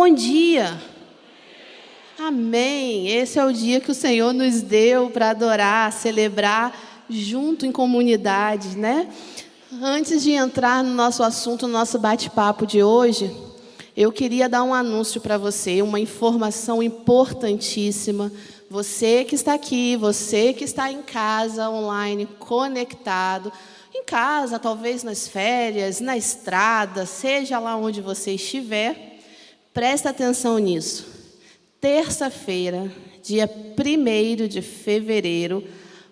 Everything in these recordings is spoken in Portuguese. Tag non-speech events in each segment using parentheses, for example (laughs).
Bom dia. Amém. Esse é o dia que o Senhor nos deu para adorar, celebrar junto em comunidade, né? Antes de entrar no nosso assunto, no nosso bate-papo de hoje, eu queria dar um anúncio para você, uma informação importantíssima. Você que está aqui, você que está em casa, online, conectado, em casa, talvez nas férias, na estrada, seja lá onde você estiver, presta atenção nisso. Terça-feira, dia 1 de fevereiro,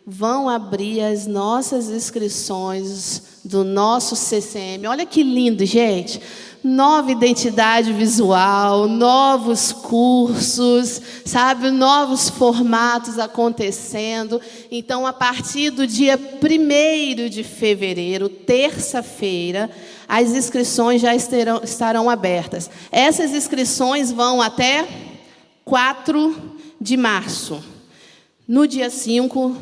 vão abrir as nossas inscrições do nosso CCM. Olha que lindo, gente. Nova identidade visual, novos cursos, sabe, novos formatos acontecendo. Então, a partir do dia 1 de fevereiro, terça-feira, as inscrições já estarão, estarão abertas. Essas inscrições vão até 4 de março. No dia 5,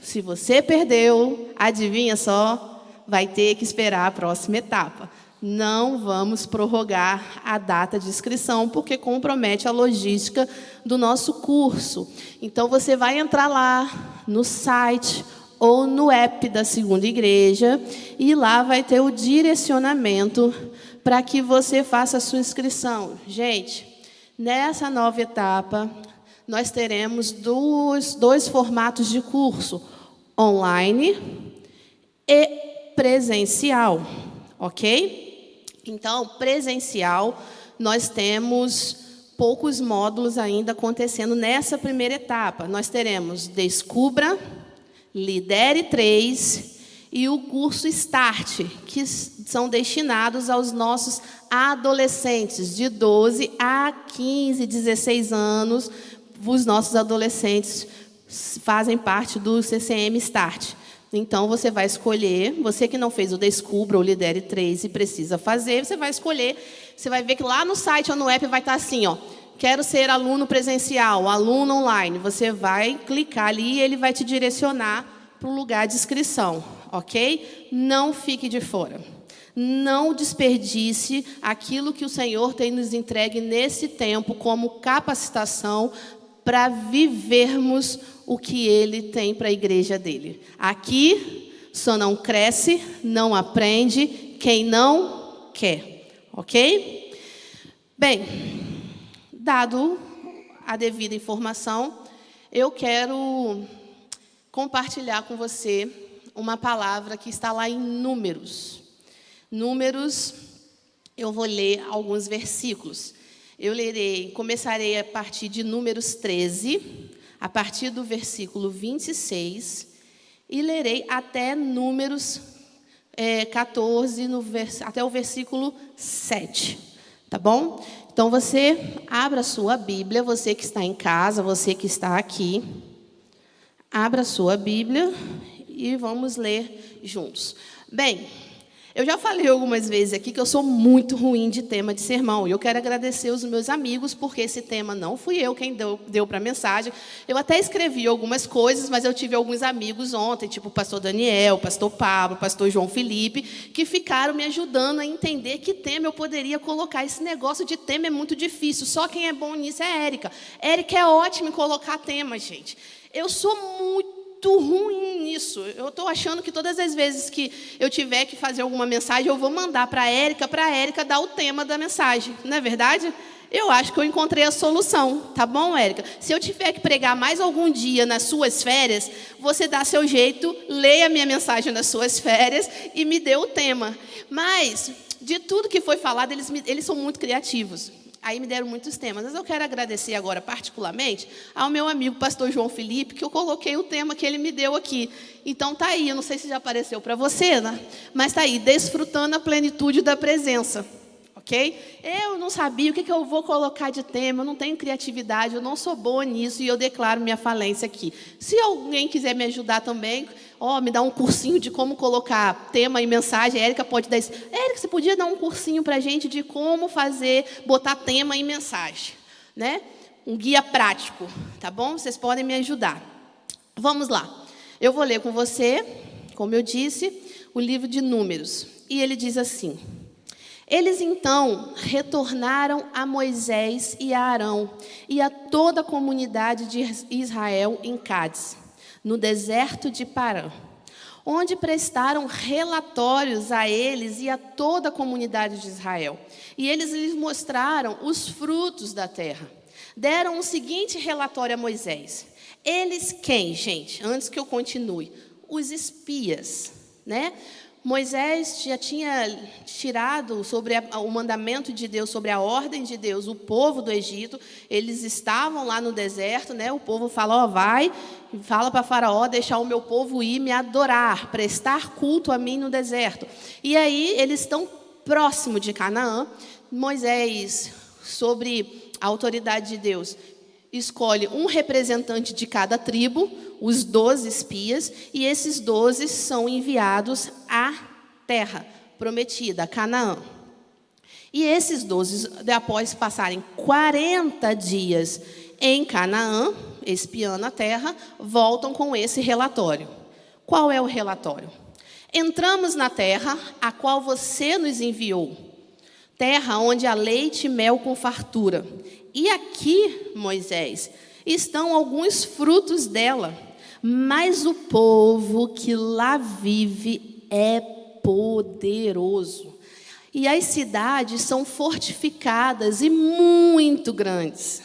se você perdeu, adivinha só, vai ter que esperar a próxima etapa. Não vamos prorrogar a data de inscrição, porque compromete a logística do nosso curso. Então, você vai entrar lá no site ou no app da Segunda Igreja, e lá vai ter o direcionamento para que você faça a sua inscrição. Gente, nessa nova etapa, nós teremos dois, dois formatos de curso: online e presencial, ok? Então, presencial, nós temos poucos módulos ainda acontecendo nessa primeira etapa. Nós teremos Descubra, Lidere 3 e o curso Start, que são destinados aos nossos adolescentes de 12 a 15, 16 anos, os nossos adolescentes fazem parte do CCM Start. Então, você vai escolher, você que não fez o Descubra ou Lidere 3 e precisa fazer, você vai escolher, você vai ver que lá no site ou no app vai estar assim, ó, quero ser aluno presencial, aluno online. Você vai clicar ali e ele vai te direcionar para o lugar de inscrição, ok? Não fique de fora. Não desperdice aquilo que o Senhor tem nos entregue nesse tempo como capacitação para vivermos o que ele tem para a igreja dele. Aqui só não cresce, não aprende quem não quer, ok? Bem, dado a devida informação, eu quero compartilhar com você uma palavra que está lá em Números. Números, eu vou ler alguns versículos. Eu lerei, começarei a partir de Números 13, a partir do versículo 26, e lerei até Números é, 14, no vers, até o versículo 7. Tá bom? Então você abra a sua Bíblia, você que está em casa, você que está aqui. Abra a sua Bíblia e vamos ler juntos. Bem, eu já falei algumas vezes aqui que eu sou muito ruim de tema de sermão. E eu quero agradecer os meus amigos, porque esse tema não fui eu quem deu, deu para a mensagem. Eu até escrevi algumas coisas, mas eu tive alguns amigos ontem, tipo o pastor Daniel, o pastor Pablo, o pastor João Felipe, que ficaram me ajudando a entender que tema eu poderia colocar. Esse negócio de tema é muito difícil. Só quem é bom nisso é a Érica. Érica é ótima em colocar temas, gente. Eu sou muito muito ruim nisso. Eu estou achando que todas as vezes que eu tiver que fazer alguma mensagem, eu vou mandar para a Érica, para a Érica dar o tema da mensagem. Não é verdade? Eu acho que eu encontrei a solução, tá bom, Érica? Se eu tiver que pregar mais algum dia nas suas férias, você dá seu jeito, leia a minha mensagem nas suas férias e me dê o tema. Mas, de tudo que foi falado, eles, eles são muito criativos. Aí me deram muitos temas. Mas eu quero agradecer agora, particularmente, ao meu amigo pastor João Felipe, que eu coloquei o tema que ele me deu aqui. Então tá aí, eu não sei se já apareceu para você, né? mas tá aí, desfrutando a plenitude da presença. Ok? Eu não sabia o que, que eu vou colocar de tema, eu não tenho criatividade, eu não sou boa nisso e eu declaro minha falência aqui. Se alguém quiser me ajudar também, ó, me dá um cursinho de como colocar tema e mensagem. A Érica pode dar isso. Érica, você podia dar um cursinho para a gente de como fazer, botar tema e mensagem, né? Um guia prático, tá bom? Vocês podem me ajudar. Vamos lá. Eu vou ler com você, como eu disse, o livro de Números. E ele diz assim: Eles então retornaram a Moisés e a Arão e a toda a comunidade de Israel em Cádiz, no deserto de Parã, onde prestaram relatórios a eles e a toda a comunidade de Israel. E eles lhes mostraram os frutos da terra. Deram o seguinte relatório a Moisés: Eles quem, gente? Antes que eu continue, os espias, né? Moisés já tinha tirado sobre a, o mandamento de Deus, sobre a ordem de Deus, o povo do Egito. Eles estavam lá no deserto, né? O povo falou: vai, fala para Faraó deixar o meu povo ir me adorar, prestar culto a mim no deserto. E aí eles estão próximo de Canaã. Moisés, sobre a autoridade de Deus, escolhe um representante de cada tribo, os doze espias, e esses doze são enviados à terra prometida, Canaã. E esses doze, após passarem 40 dias em Canaã, espiando a terra, voltam com esse relatório. Qual é o relatório? Entramos na terra a qual você nos enviou, terra onde há leite e mel com fartura, e aqui, Moisés, estão alguns frutos dela, mas o povo que lá vive é poderoso. E as cidades são fortificadas e muito grandes.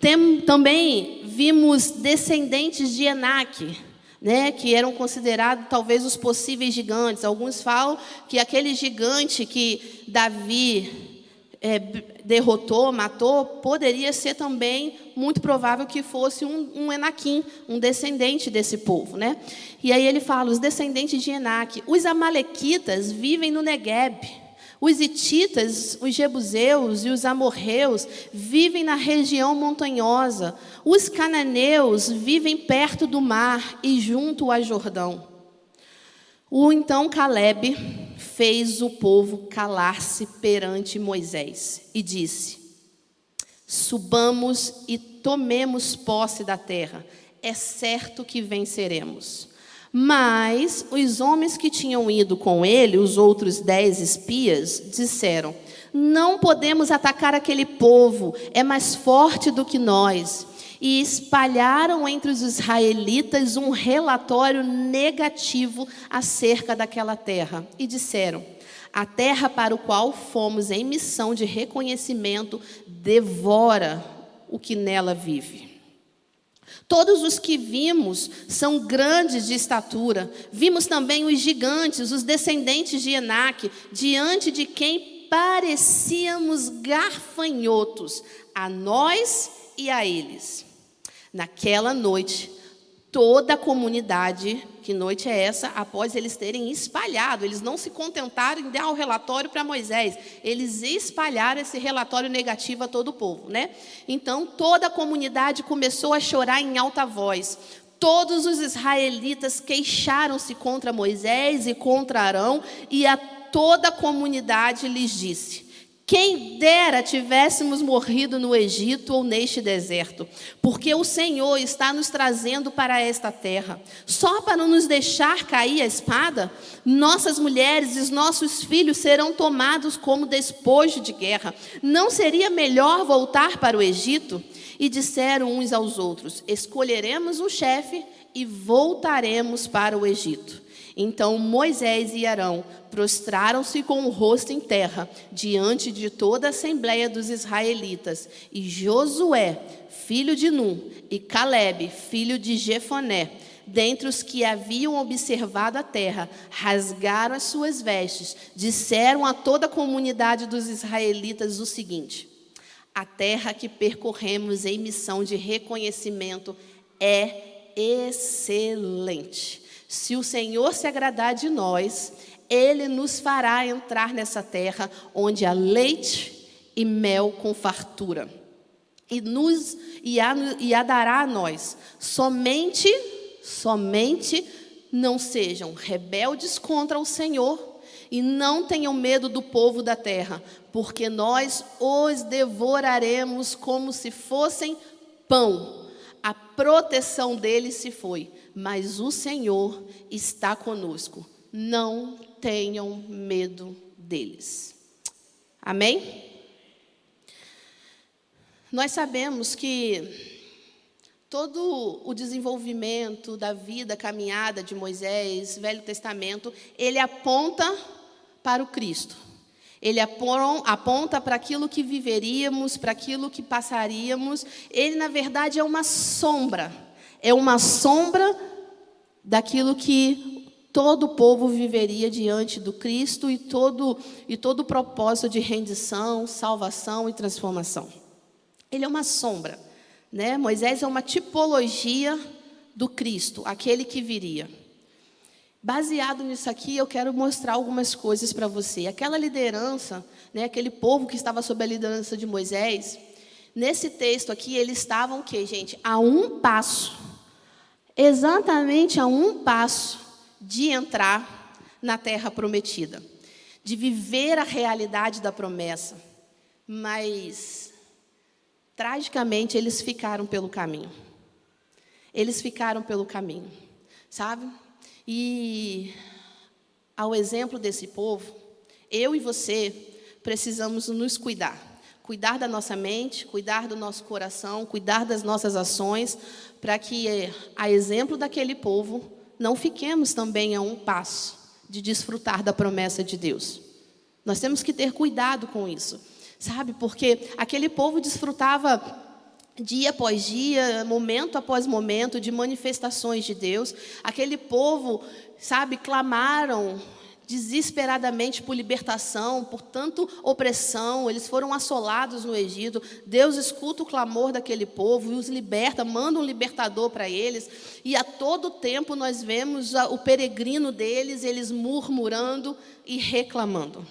Tem, também vimos descendentes de Enaque, né, que eram considerados talvez os possíveis gigantes. Alguns falam que aquele gigante que Davi é, derrotou, matou, poderia ser também muito provável que fosse um, um Enaquim, um descendente desse povo. Né? E aí ele fala: os descendentes de Enaque. Os Amalequitas vivem no Negueb. Os Ititas, os Jebuseus e os Amorreus vivem na região montanhosa. Os cananeus vivem perto do mar e junto a Jordão. O então Caleb fez o povo calar-se perante Moisés e disse: Subamos e tomemos posse da terra, é certo que venceremos. Mas os homens que tinham ido com ele, os outros dez espias, disseram: Não podemos atacar aquele povo, é mais forte do que nós e espalharam entre os israelitas um relatório negativo acerca daquela terra. E disseram: A terra para o qual fomos em missão de reconhecimento devora o que nela vive. Todos os que vimos são grandes de estatura. Vimos também os gigantes, os descendentes de Enaque, diante de quem parecíamos garfanhotos, a nós e a eles. Naquela noite, toda a comunidade, que noite é essa? Após eles terem espalhado, eles não se contentaram em dar o relatório para Moisés, eles espalharam esse relatório negativo a todo o povo, né? Então, toda a comunidade começou a chorar em alta voz. Todos os israelitas queixaram-se contra Moisés e contra Arão, e a toda a comunidade lhes disse: quem dera tivéssemos morrido no Egito ou neste deserto, porque o Senhor está nos trazendo para esta terra, só para nos deixar cair a espada? Nossas mulheres e nossos filhos serão tomados como despojo de guerra. Não seria melhor voltar para o Egito? E disseram uns aos outros: Escolheremos um chefe e voltaremos para o Egito. Então Moisés e Arão prostraram-se com o rosto em terra diante de toda a assembleia dos israelitas, e Josué, filho de Num, e Caleb, filho de Jefoné, dentre os que haviam observado a terra, rasgaram as suas vestes, disseram a toda a comunidade dos israelitas o seguinte: A terra que percorremos em missão de reconhecimento é excelente se o Senhor se agradar de nós, Ele nos fará entrar nessa terra onde há leite e mel com fartura. E, nos, e, a, e a dará a nós. Somente, somente não sejam rebeldes contra o Senhor e não tenham medo do povo da terra, porque nós os devoraremos como se fossem pão. A proteção deles se foi mas o Senhor está conosco. Não tenham medo deles. Amém? Nós sabemos que todo o desenvolvimento da vida, caminhada de Moisés, Velho Testamento, ele aponta para o Cristo. Ele aponta para aquilo que viveríamos, para aquilo que passaríamos. Ele, na verdade, é uma sombra. É uma sombra daquilo que todo povo viveria diante do Cristo e todo, e todo o propósito de rendição, salvação e transformação. Ele é uma sombra. Né? Moisés é uma tipologia do Cristo, aquele que viria. Baseado nisso aqui, eu quero mostrar algumas coisas para você. Aquela liderança, né, aquele povo que estava sob a liderança de Moisés, nesse texto aqui, eles estavam o quê, gente? A um passo. Exatamente a um passo de entrar na terra prometida, de viver a realidade da promessa. Mas, tragicamente, eles ficaram pelo caminho. Eles ficaram pelo caminho, sabe? E, ao exemplo desse povo, eu e você precisamos nos cuidar. Cuidar da nossa mente, cuidar do nosso coração, cuidar das nossas ações, para que, a exemplo daquele povo, não fiquemos também a um passo de desfrutar da promessa de Deus. Nós temos que ter cuidado com isso, sabe? Porque aquele povo desfrutava dia após dia, momento após momento de manifestações de Deus. Aquele povo, sabe, clamaram desesperadamente por libertação, por tanto opressão, eles foram assolados no Egito. Deus escuta o clamor daquele povo e os liberta, manda um libertador para eles. E a todo tempo nós vemos o peregrino deles, eles murmurando e reclamando.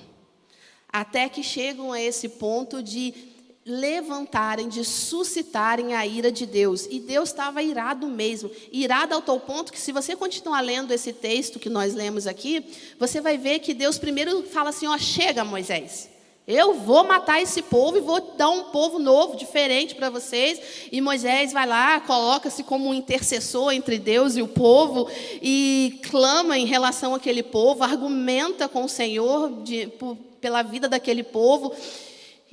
Até que chegam a esse ponto de levantarem, de suscitarem a ira de Deus. E Deus estava irado mesmo. Irado ao tal ponto que, se você continuar lendo esse texto que nós lemos aqui, você vai ver que Deus primeiro fala assim: Ó, chega, Moisés. Eu vou matar esse povo e vou dar um povo novo, diferente para vocês. E Moisés vai lá, coloca-se como um intercessor entre Deus e o povo e clama em relação àquele povo, argumenta com o Senhor de, por, pela vida daquele povo.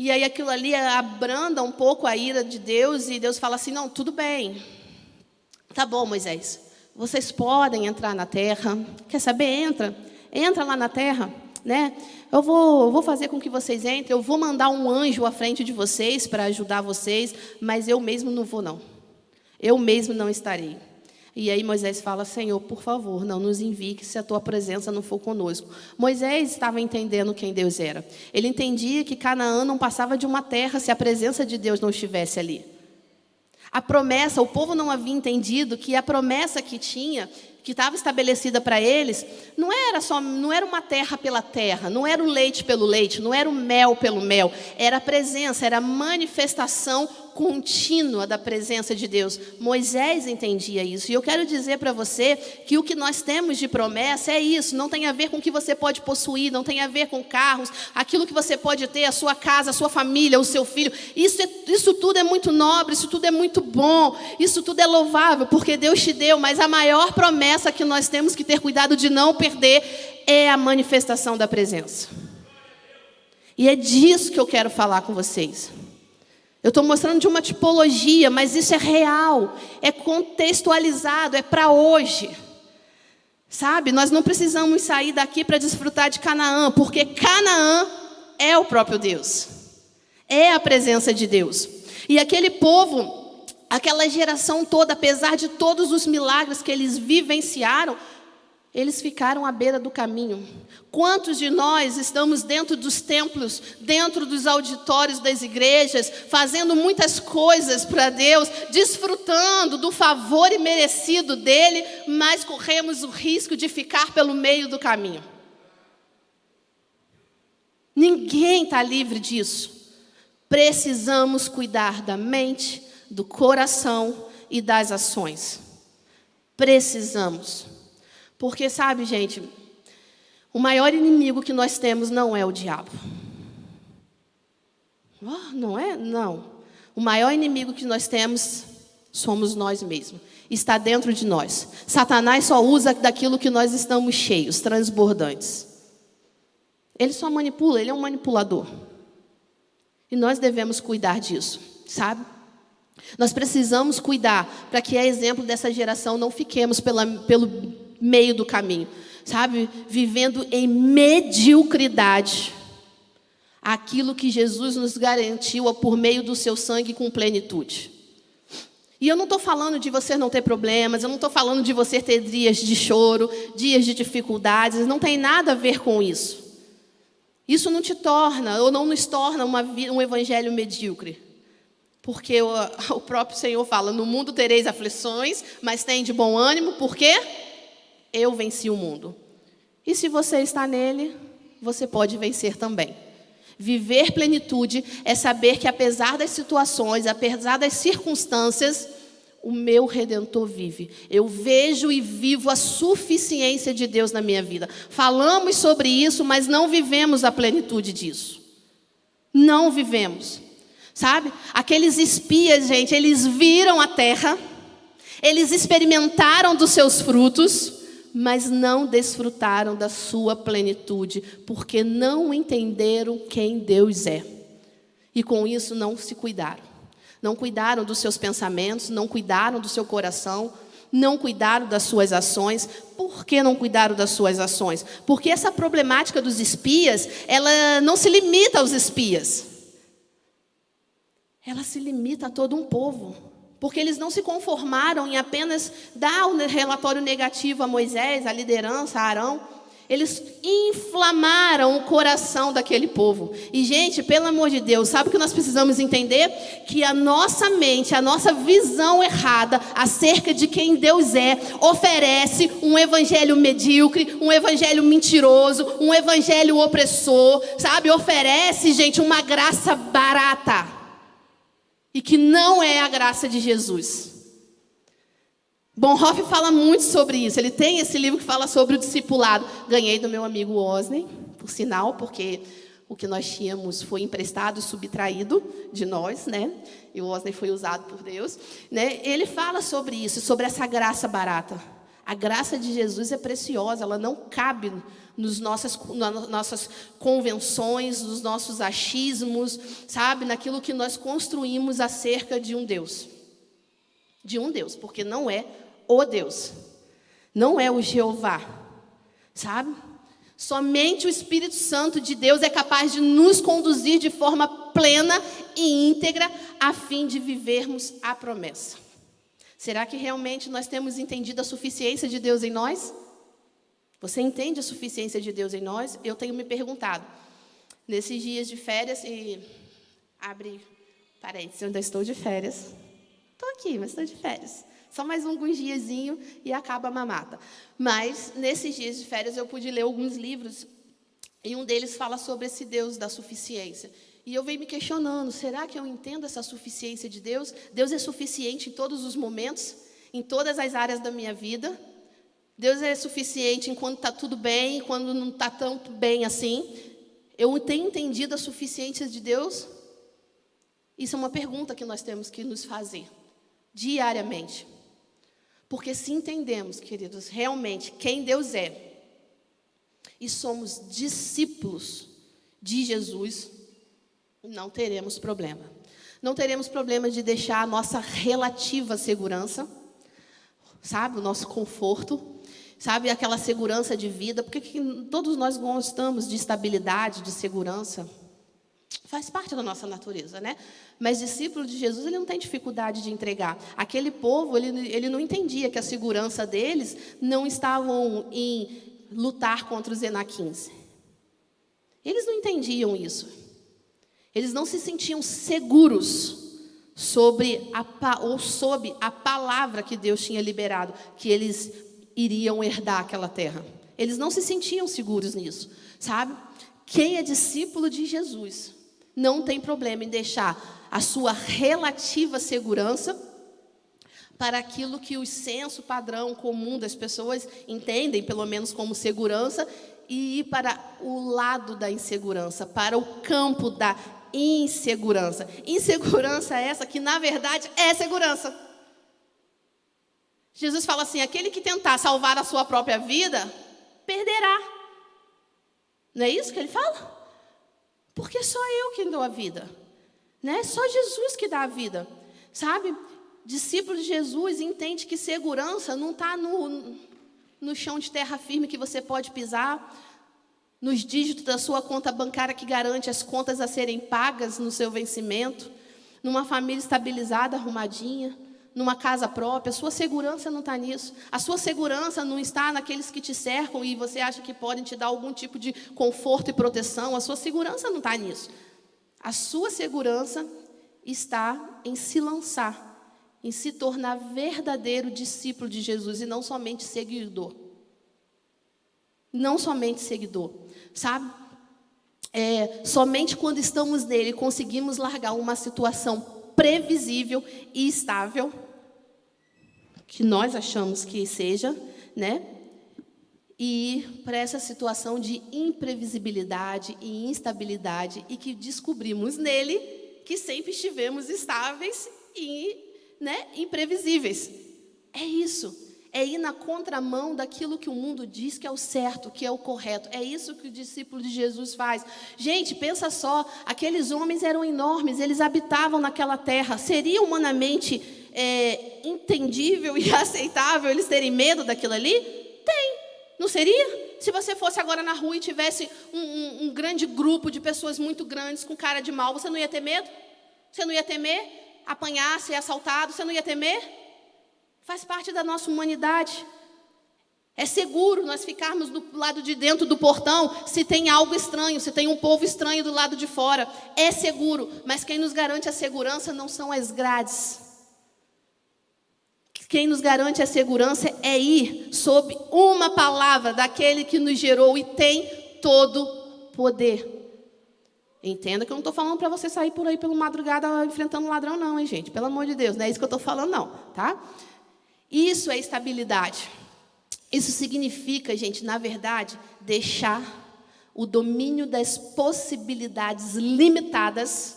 E aí aquilo ali abranda um pouco a ira de Deus e Deus fala assim: "Não, tudo bem. Tá bom, Moisés. Vocês podem entrar na terra. Quer saber? Entra. Entra lá na terra, né? Eu vou, vou fazer com que vocês entrem. Eu vou mandar um anjo à frente de vocês para ajudar vocês, mas eu mesmo não vou não. Eu mesmo não estarei. E aí Moisés fala: Senhor, por favor, não nos envie se a tua presença não for conosco. Moisés estava entendendo quem Deus era. Ele entendia que Canaã não passava de uma terra se a presença de Deus não estivesse ali. A promessa, o povo não havia entendido que a promessa que tinha que estava estabelecida para eles, não era só, não era uma terra pela terra, não era o leite pelo leite, não era o mel pelo mel, era a presença, era a manifestação contínua da presença de Deus. Moisés entendia isso. E eu quero dizer para você que o que nós temos de promessa é isso, não tem a ver com o que você pode possuir, não tem a ver com carros, aquilo que você pode ter, a sua casa, a sua família, o seu filho. Isso, é, isso tudo é muito nobre, isso tudo é muito bom, isso tudo é louvável, porque Deus te deu, mas a maior promessa promessa que nós temos que ter cuidado de não perder é a manifestação da presença. E é disso que eu quero falar com vocês. Eu estou mostrando de uma tipologia, mas isso é real, é contextualizado, é para hoje. Sabe, nós não precisamos sair daqui para desfrutar de Canaã, porque Canaã é o próprio Deus, é a presença de Deus. E aquele povo aquela geração toda, apesar de todos os milagres que eles vivenciaram, eles ficaram à beira do caminho. Quantos de nós estamos dentro dos templos, dentro dos auditórios das igrejas, fazendo muitas coisas para Deus, desfrutando do favor imerecido dele, mas corremos o risco de ficar pelo meio do caminho? Ninguém está livre disso. Precisamos cuidar da mente, do coração e das ações. Precisamos. Porque, sabe, gente, o maior inimigo que nós temos não é o diabo. Oh, não é? Não. O maior inimigo que nós temos somos nós mesmos. Está dentro de nós. Satanás só usa daquilo que nós estamos cheios, transbordantes. Ele só manipula, ele é um manipulador. E nós devemos cuidar disso, sabe? Nós precisamos cuidar para que, a exemplo dessa geração, não fiquemos pela, pelo meio do caminho, sabe? Vivendo em mediocridade aquilo que Jesus nos garantiu por meio do seu sangue com plenitude. E eu não estou falando de você não ter problemas, eu não estou falando de você ter dias de choro, dias de dificuldades, não tem nada a ver com isso. Isso não te torna, ou não nos torna uma, um evangelho medíocre. Porque o, (laughs) o próprio Senhor fala: No mundo tereis aflições, mas tem de bom ânimo, porque eu venci o mundo. E se você está nele, você pode vencer também. Viver plenitude é saber que, apesar das situações, apesar das circunstâncias, o meu redentor vive. Eu vejo e vivo a suficiência de Deus na minha vida. Falamos sobre isso, mas não vivemos a plenitude disso. Não vivemos. Sabe? Aqueles espias, gente, eles viram a terra, eles experimentaram dos seus frutos, mas não desfrutaram da sua plenitude, porque não entenderam quem Deus é. E com isso não se cuidaram. Não cuidaram dos seus pensamentos, não cuidaram do seu coração, não cuidaram das suas ações. Por que não cuidaram das suas ações? Porque essa problemática dos espias, ela não se limita aos espias. Ela se limita a todo um povo porque eles não se conformaram em apenas dar o um relatório negativo a Moisés, a liderança, a Arão. Eles inflamaram o coração daquele povo. E, gente, pelo amor de Deus, sabe o que nós precisamos entender? Que a nossa mente, a nossa visão errada acerca de quem Deus é, oferece um evangelho medíocre, um evangelho mentiroso, um evangelho opressor, sabe? Oferece, gente, uma graça barata e que não é a graça de Jesus. Bonhoeffer fala muito sobre isso. Ele tem esse livro que fala sobre o discipulado. Ganhei do meu amigo Osney, por sinal, porque o que nós tínhamos foi emprestado e subtraído de nós, né? E o Osney foi usado por Deus, né? Ele fala sobre isso, sobre essa graça barata. A graça de Jesus é preciosa, ela não cabe nos nossas, nas nossas convenções, nos nossos achismos, sabe? Naquilo que nós construímos acerca de um Deus. De um Deus, porque não é o Deus. Não é o Jeová. Sabe? Somente o Espírito Santo de Deus é capaz de nos conduzir de forma plena e íntegra a fim de vivermos a promessa. Será que realmente nós temos entendido a suficiência de Deus em nós? Você entende a suficiência de Deus em nós? Eu tenho me perguntado. Nesses dias de férias, e abre parênteses, eu ainda estou de férias. Estou aqui, mas estou de férias. Só mais alguns diazinho e acaba a mamata. Mas nesses dias de férias eu pude ler alguns livros e um deles fala sobre esse Deus da suficiência. E eu venho me questionando: será que eu entendo essa suficiência de Deus? Deus é suficiente em todos os momentos, em todas as áreas da minha vida? Deus é suficiente enquanto está tudo bem, quando não está tanto bem assim. Eu tenho entendido a suficiência de Deus? Isso é uma pergunta que nós temos que nos fazer diariamente. Porque se entendemos, queridos, realmente quem Deus é, e somos discípulos de Jesus, não teremos problema. Não teremos problema de deixar a nossa relativa segurança, sabe, o nosso conforto, sabe, aquela segurança de vida, porque todos nós gostamos de estabilidade, de segurança. Faz parte da nossa natureza, né? Mas discípulo de Jesus, ele não tem dificuldade de entregar. Aquele povo, ele, ele não entendia que a segurança deles não estavam em lutar contra os enaquins. Eles não entendiam isso. Eles não se sentiam seguros sobre a, ou sob a palavra que Deus tinha liberado, que eles iriam herdar aquela terra. Eles não se sentiam seguros nisso, sabe? Quem é discípulo de Jesus não tem problema em deixar a sua relativa segurança para aquilo que o senso padrão comum das pessoas entendem, pelo menos como segurança, e ir para o lado da insegurança, para o campo da insegurança. Insegurança é essa que, na verdade, é segurança. Jesus fala assim: aquele que tentar salvar a sua própria vida, perderá. Não é isso que ele fala? Porque só eu quem dou a vida. Né? Só Jesus que dá a vida. Sabe? Discípulo de Jesus entende que segurança não está no, no chão de terra firme que você pode pisar, nos dígitos da sua conta bancária que garante as contas a serem pagas no seu vencimento, numa família estabilizada, arrumadinha, numa casa própria. A sua segurança não está nisso. A sua segurança não está naqueles que te cercam e você acha que podem te dar algum tipo de conforto e proteção. A sua segurança não está nisso. A sua segurança está em se lançar, em se tornar verdadeiro discípulo de Jesus e não somente seguidor. Não somente seguidor, sabe? É, somente quando estamos nele conseguimos largar uma situação previsível e estável, que nós achamos que seja, né? E para essa situação de imprevisibilidade e instabilidade e que descobrimos nele que sempre estivemos estáveis e né, imprevisíveis. É isso é ir na contramão daquilo que o mundo diz que é o certo, que é o correto. É isso que o discípulo de Jesus faz. Gente, pensa só: aqueles homens eram enormes, eles habitavam naquela terra. Seria humanamente é, entendível e (laughs) aceitável eles terem medo daquilo ali? Tem, não seria? Se você fosse agora na rua e tivesse um, um, um grande grupo de pessoas muito grandes com cara de mal, você não ia ter medo? Você não ia temer apanhar, ser assaltado? Você não ia temer? Faz parte da nossa humanidade. É seguro nós ficarmos do lado de dentro do portão se tem algo estranho, se tem um povo estranho do lado de fora. É seguro, mas quem nos garante a segurança não são as grades. Quem nos garante a segurança é ir sob uma palavra daquele que nos gerou e tem todo poder. Entenda que eu não estou falando para você sair por aí pela madrugada enfrentando ladrão, não, hein, gente? Pelo amor de Deus, não é isso que eu estou falando, não, tá? Isso é estabilidade. Isso significa, gente, na verdade, deixar o domínio das possibilidades limitadas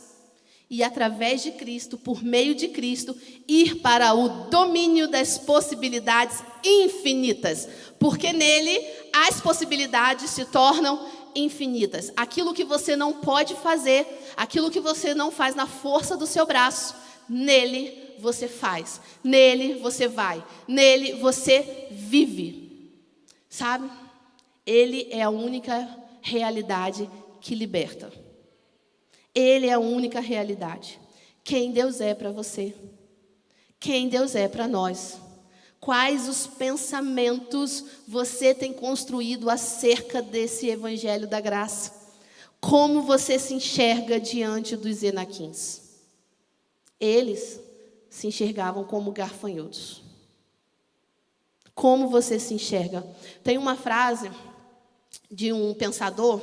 e, através de Cristo, por meio de Cristo, ir para o domínio das possibilidades infinitas. Porque nele as possibilidades se tornam infinitas. Aquilo que você não pode fazer, aquilo que você não faz na força do seu braço, nele você faz, nele você vai, nele você vive. Sabe? Ele é a única realidade que liberta. Ele é a única realidade. Quem Deus é para você? Quem Deus é para nós? Quais os pensamentos você tem construído acerca desse evangelho da graça? Como você se enxerga diante dos enaquins? Eles se enxergavam como garfanhotos. Como você se enxerga? Tem uma frase de um pensador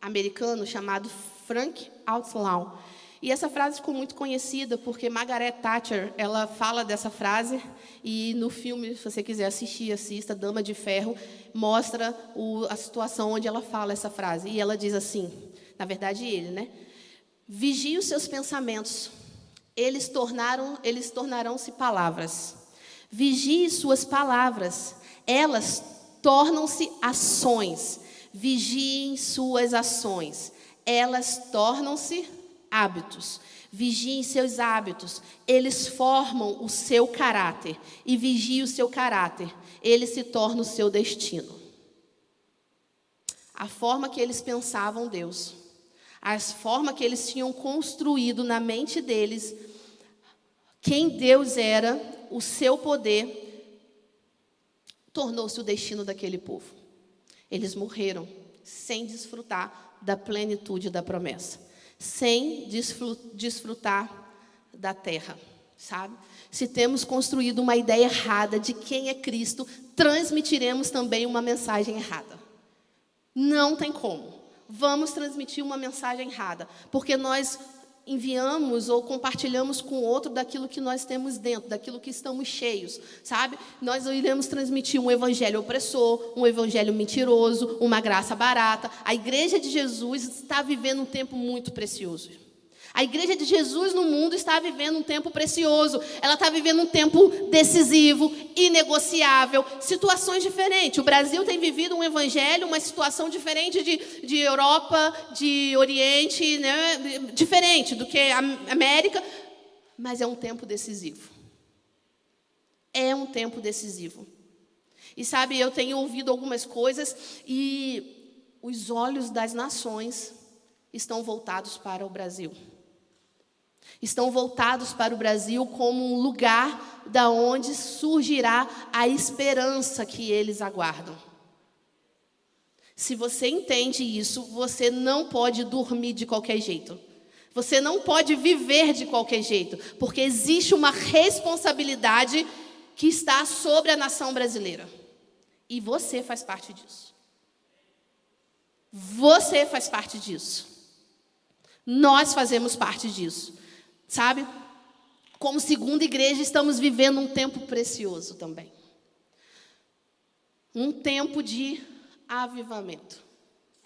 americano chamado Frank Outlaw. E essa frase ficou muito conhecida porque Margaret Thatcher, ela fala dessa frase e no filme, se você quiser assistir, assista, Dama de Ferro, mostra o, a situação onde ela fala essa frase. E ela diz assim, na verdade ele, né? Vigie os seus pensamentos, eles tornaram, eles tornarão-se palavras. Vigie suas palavras, elas tornam-se ações. Vigiem suas ações, elas tornam-se hábitos. Vigiem seus hábitos, eles formam o seu caráter. E vigie o seu caráter, ele se torna o seu destino. A forma que eles pensavam Deus a forma que eles tinham construído na mente deles quem Deus era, o seu poder, tornou-se o destino daquele povo. Eles morreram sem desfrutar da plenitude da promessa, sem desfrutar da terra, sabe? Se temos construído uma ideia errada de quem é Cristo, transmitiremos também uma mensagem errada. Não tem como vamos transmitir uma mensagem errada, porque nós enviamos ou compartilhamos com o outro daquilo que nós temos dentro, daquilo que estamos cheios, sabe? Nós iremos transmitir um evangelho opressor, um evangelho mentiroso, uma graça barata. A igreja de Jesus está vivendo um tempo muito precioso. A igreja de Jesus no mundo está vivendo um tempo precioso, ela está vivendo um tempo decisivo, inegociável, situações diferentes. O Brasil tem vivido um evangelho, uma situação diferente de, de Europa, de Oriente, né? diferente do que a América, mas é um tempo decisivo. É um tempo decisivo. E sabe, eu tenho ouvido algumas coisas e os olhos das nações estão voltados para o Brasil estão voltados para o Brasil como um lugar da onde surgirá a esperança que eles aguardam. Se você entende isso, você não pode dormir de qualquer jeito. Você não pode viver de qualquer jeito, porque existe uma responsabilidade que está sobre a nação brasileira. E você faz parte disso. Você faz parte disso. Nós fazemos parte disso. Sabe? Como segunda igreja, estamos vivendo um tempo precioso também. Um tempo de avivamento.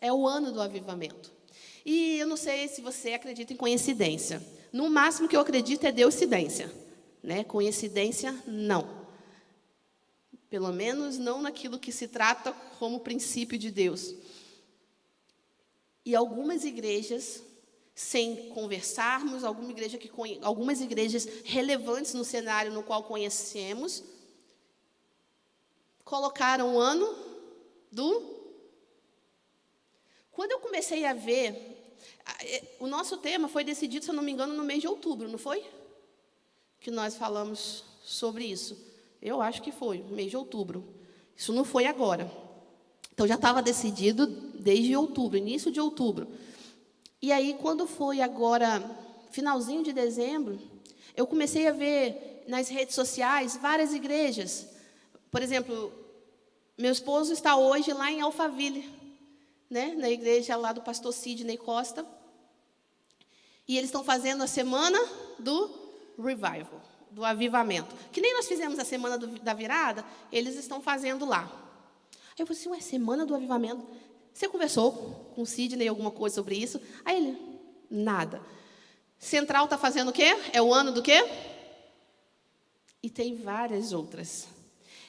É o ano do avivamento. E eu não sei se você acredita em coincidência. No máximo que eu acredito é deucidência. Né? Coincidência, não. Pelo menos não naquilo que se trata como princípio de Deus. E algumas igrejas sem conversarmos, alguma igreja que, algumas igrejas relevantes no cenário no qual conhecemos, colocaram o ano do. Quando eu comecei a ver, o nosso tema foi decidido, se eu não me engano, no mês de outubro, não foi? Que nós falamos sobre isso. Eu acho que foi, mês de outubro. Isso não foi agora. Então já estava decidido desde outubro, início de outubro. E aí, quando foi agora, finalzinho de dezembro, eu comecei a ver nas redes sociais várias igrejas. Por exemplo, meu esposo está hoje lá em Alphaville, né, na igreja lá do pastor Sidney Costa. E eles estão fazendo a semana do revival, do avivamento. Que nem nós fizemos a semana do, da virada, eles estão fazendo lá. Aí eu falei assim, ué, semana do avivamento. Você conversou com o Sidney alguma coisa sobre isso? Aí ele, nada. Central está fazendo o quê? É o ano do quê? E tem várias outras.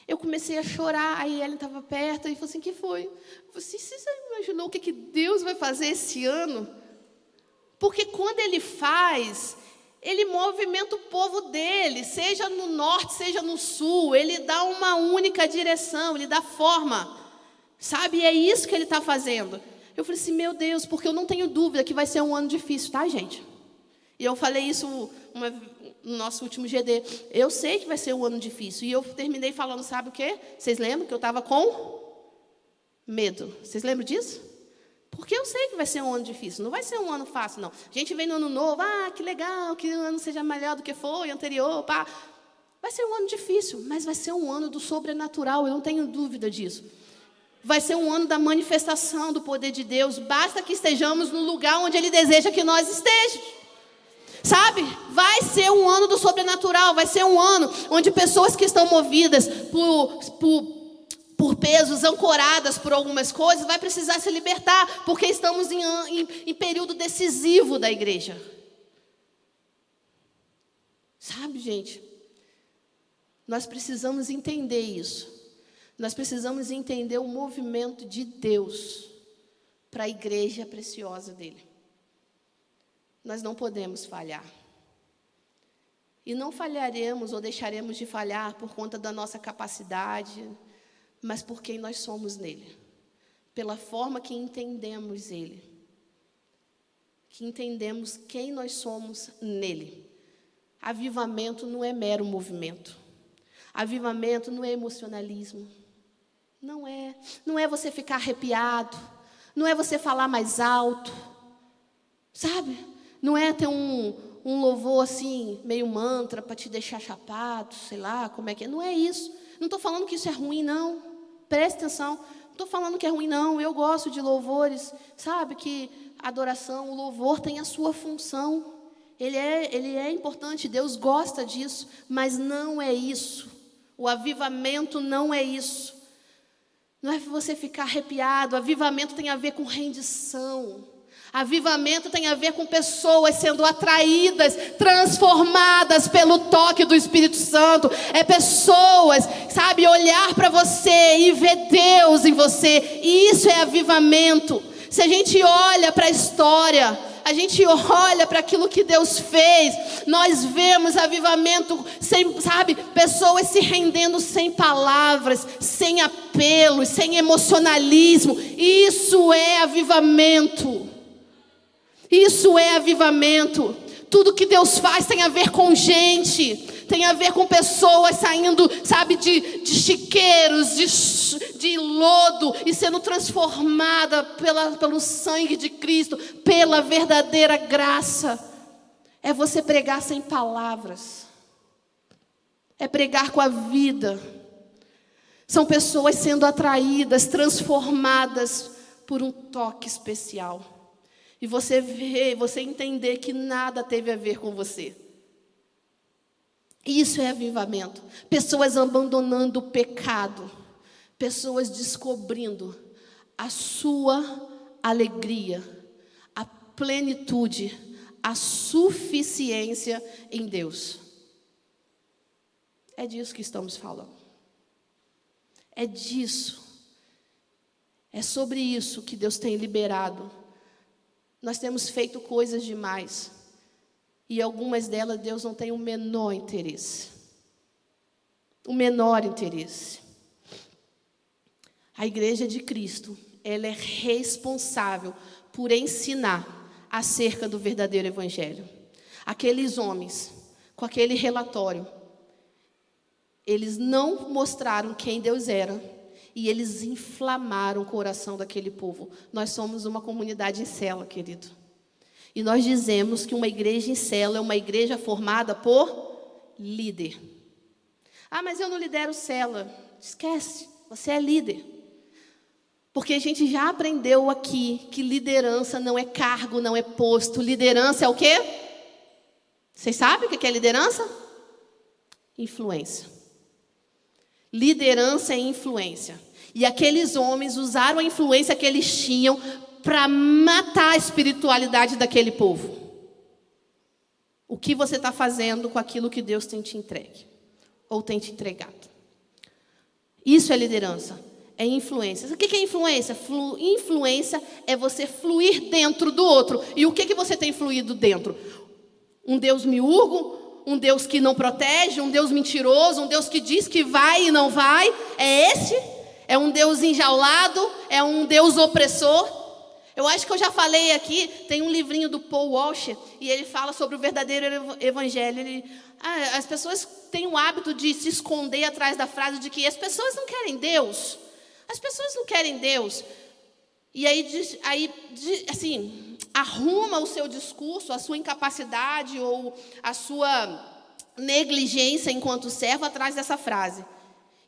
Eu comecei a chorar, aí Ellen estava perto e falou assim: que foi? Assim, você imaginou o que, que Deus vai fazer esse ano? Porque quando Ele faz, Ele movimenta o povo dele, seja no norte, seja no sul, Ele dá uma única direção, Ele dá forma. Sabe? E é isso que ele está fazendo. Eu falei assim, meu Deus, porque eu não tenho dúvida que vai ser um ano difícil, tá, gente? E eu falei isso uma, no nosso último GD. Eu sei que vai ser um ano difícil. E eu terminei falando, sabe o quê? Vocês lembram que eu estava com medo? Vocês lembram disso? Porque eu sei que vai ser um ano difícil. Não vai ser um ano fácil, não. A gente vem no ano novo, ah, que legal, que o ano seja melhor do que foi anterior, pá. Vai ser um ano difícil, mas vai ser um ano do sobrenatural, eu não tenho dúvida disso. Vai ser um ano da manifestação do poder de Deus. Basta que estejamos no lugar onde Ele deseja que nós estejamos. Sabe? Vai ser um ano do sobrenatural. Vai ser um ano onde pessoas que estão movidas por, por por pesos, ancoradas por algumas coisas, vai precisar se libertar, porque estamos em, em, em, período decisivo da igreja. Sabe, gente? Nós precisamos entender isso. Nós precisamos entender o movimento de Deus para a igreja preciosa dele. Nós não podemos falhar. E não falharemos ou deixaremos de falhar por conta da nossa capacidade, mas por quem nós somos nele. Pela forma que entendemos ele. Que entendemos quem nós somos nele. Avivamento não é mero movimento. Avivamento não é emocionalismo. Não é. Não é você ficar arrepiado. Não é você falar mais alto. Sabe? Não é ter um, um louvor assim, meio mantra, para te deixar chapado, sei lá, como é que é. Não é isso. Não estou falando que isso é ruim, não. Preste atenção. Não estou falando que é ruim, não. Eu gosto de louvores. Sabe que a adoração, o louvor tem a sua função. Ele é, ele é importante, Deus gosta disso, mas não é isso. O avivamento não é isso. Não é você ficar arrepiado. Avivamento tem a ver com rendição. Avivamento tem a ver com pessoas sendo atraídas, transformadas pelo toque do Espírito Santo. É pessoas, sabe, olhar para você e ver Deus em você. Isso é avivamento. Se a gente olha para a história, a gente olha para aquilo que Deus fez, nós vemos avivamento, sem, sabe, pessoas se rendendo sem palavras, sem apelos, sem emocionalismo. Isso é avivamento. Isso é avivamento. Tudo que Deus faz tem a ver com gente, tem a ver com pessoas saindo, sabe, de, de chiqueiros, de, de lodo e sendo transformada pela, pelo sangue de Cristo, pela verdadeira graça. É você pregar sem palavras, é pregar com a vida. São pessoas sendo atraídas, transformadas por um toque especial. E você ver, você entender que nada teve a ver com você. Isso é avivamento. Pessoas abandonando o pecado. Pessoas descobrindo a sua alegria, a plenitude, a suficiência em Deus. É disso que estamos falando. É disso. É sobre isso que Deus tem liberado nós temos feito coisas demais. E algumas delas Deus não tem o menor interesse. O menor interesse. A igreja de Cristo, ela é responsável por ensinar acerca do verdadeiro evangelho. Aqueles homens, com aquele relatório, eles não mostraram quem Deus era e eles inflamaram o coração daquele povo. Nós somos uma comunidade em cela, querido. E nós dizemos que uma igreja em cela é uma igreja formada por líder. Ah, mas eu não lidero cela. Esquece, você é líder. Porque a gente já aprendeu aqui que liderança não é cargo, não é posto. Liderança é o quê? Vocês sabem o que é liderança? Influência. Liderança é influência. E aqueles homens usaram a influência que eles tinham para matar a espiritualidade daquele povo. O que você está fazendo com aquilo que Deus tem te entregue? Ou tem te entregado? Isso é liderança. É influência. O que é influência? Flu, influência é você fluir dentro do outro. E o que, que você tem fluído dentro? Um Deus miúrgo, um Deus que não protege, um Deus mentiroso, um Deus que diz que vai e não vai. É esse? É um Deus enjaulado? É um Deus opressor? Eu acho que eu já falei aqui, tem um livrinho do Paul Walsh, e ele fala sobre o verdadeiro evangelho. Ele, ah, as pessoas têm o hábito de se esconder atrás da frase de que as pessoas não querem Deus. As pessoas não querem Deus. E aí, aí assim, arruma o seu discurso, a sua incapacidade ou a sua negligência enquanto servo atrás dessa frase.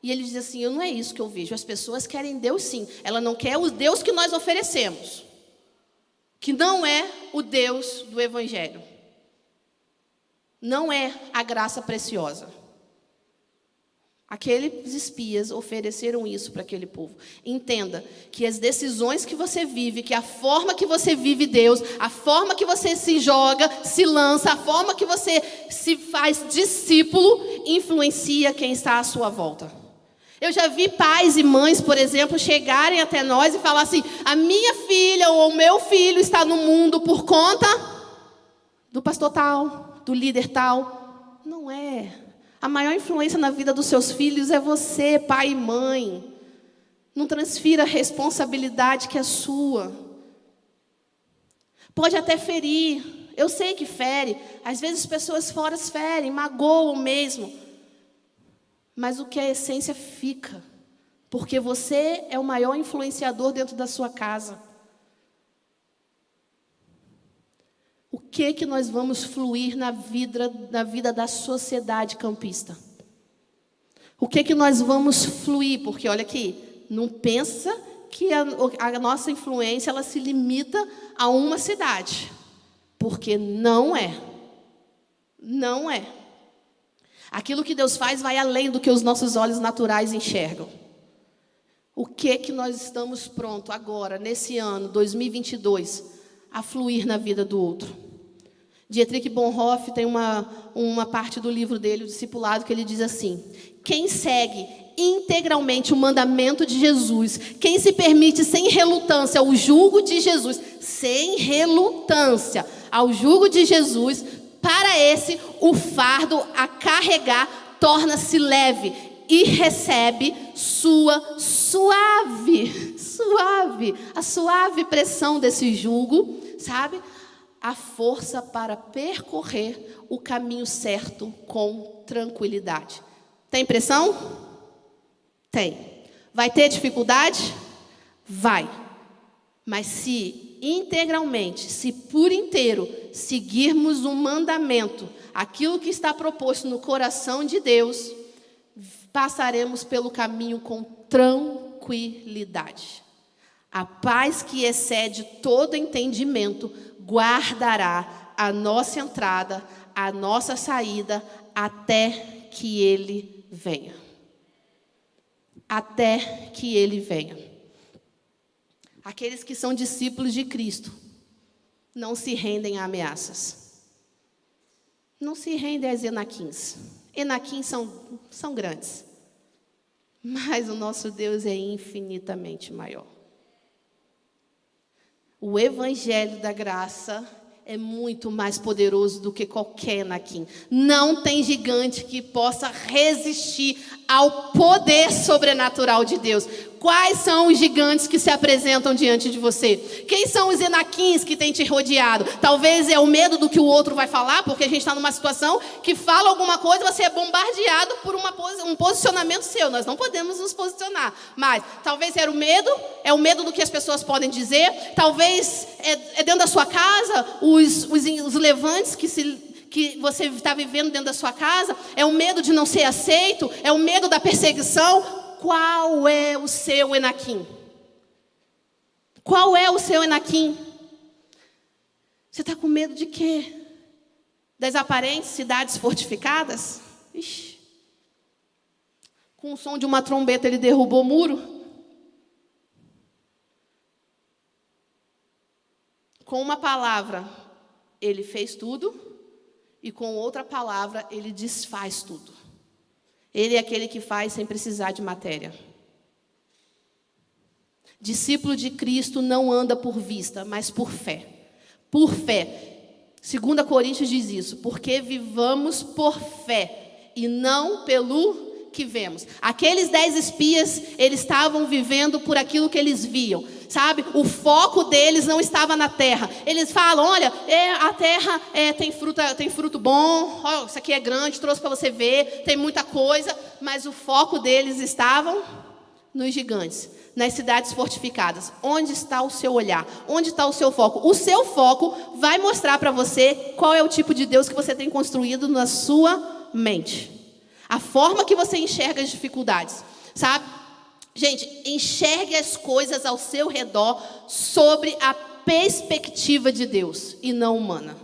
E ele diz assim: não é isso que eu vejo. As pessoas querem Deus sim. Ela não quer o Deus que nós oferecemos, que não é o Deus do Evangelho. Não é a graça preciosa. Aqueles espias ofereceram isso para aquele povo. Entenda que as decisões que você vive, que a forma que você vive Deus, a forma que você se joga, se lança, a forma que você se faz discípulo, influencia quem está à sua volta. Eu já vi pais e mães, por exemplo, chegarem até nós e falar assim: a minha filha ou o meu filho está no mundo por conta do pastor tal, do líder tal. Não é. A maior influência na vida dos seus filhos é você, pai e mãe. Não transfira a responsabilidade que é sua. Pode até ferir. Eu sei que fere. Às vezes pessoas fora ferem, magoam mesmo. Mas o que é essência fica. Porque você é o maior influenciador dentro da sua casa. o que que nós vamos fluir na vida, na vida da sociedade campista? O que que nós vamos fluir? Porque olha aqui, não pensa que a, a nossa influência ela se limita a uma cidade, porque não é. Não é. Aquilo que Deus faz vai além do que os nossos olhos naturais enxergam. O que que nós estamos pronto agora, nesse ano 2022, a fluir na vida do outro. Dietrich Bonhoeffer tem uma, uma parte do livro dele, o Discipulado, que ele diz assim: quem segue integralmente o mandamento de Jesus, quem se permite sem relutância ao jugo de Jesus, sem relutância ao jugo de Jesus, para esse o fardo a carregar torna-se leve e recebe sua suave, (laughs) suave, a suave pressão desse jugo, sabe? A força para percorrer o caminho certo com tranquilidade. Tem pressão? Tem. Vai ter dificuldade? Vai. Mas se integralmente, se por inteiro seguirmos um mandamento, aquilo que está proposto no coração de Deus, passaremos pelo caminho com tranquilidade. A paz que excede todo entendimento guardará a nossa entrada, a nossa saída, até que Ele venha. Até que ele venha. Aqueles que são discípulos de Cristo não se rendem a ameaças. Não se rendem a enaquins. Enaquins são, são grandes. Mas o nosso Deus é infinitamente maior. O evangelho da graça é muito mais poderoso do que qualquer Naquim. Não tem gigante que possa resistir ao poder sobrenatural de Deus. Quais são os gigantes que se apresentam diante de você? Quem são os enaquins que têm te rodeado? Talvez é o medo do que o outro vai falar, porque a gente está numa situação que fala alguma coisa você é bombardeado por uma, um posicionamento seu. Nós não podemos nos posicionar. Mas talvez era o medo, é o medo do que as pessoas podem dizer. Talvez é, é dentro da sua casa, os, os, os levantes que se que você está vivendo dentro da sua casa, é o medo de não ser aceito, é o medo da perseguição, qual é o seu Enaquim? Qual é o seu Enaquim? Você está com medo de quê? Das aparentes cidades fortificadas? Ixi. Com o som de uma trombeta ele derrubou o muro? Com uma palavra ele fez tudo e com outra palavra ele desfaz tudo. Ele é aquele que faz sem precisar de matéria. Discípulo de Cristo não anda por vista, mas por fé. Por fé. 2 Coríntios diz isso, porque vivamos por fé e não pelo que vemos. Aqueles dez espias, eles estavam vivendo por aquilo que eles viam, sabe? O foco deles não estava na terra. Eles falam: olha, é, a terra é, tem, fruta, tem fruto bom, isso aqui é grande, trouxe para você ver, tem muita coisa, mas o foco deles estavam nos gigantes. Nas cidades fortificadas. Onde está o seu olhar? Onde está o seu foco? O seu foco vai mostrar para você qual é o tipo de Deus que você tem construído na sua mente. A forma que você enxerga as dificuldades, sabe? Gente, enxergue as coisas ao seu redor sobre a perspectiva de Deus e não humana.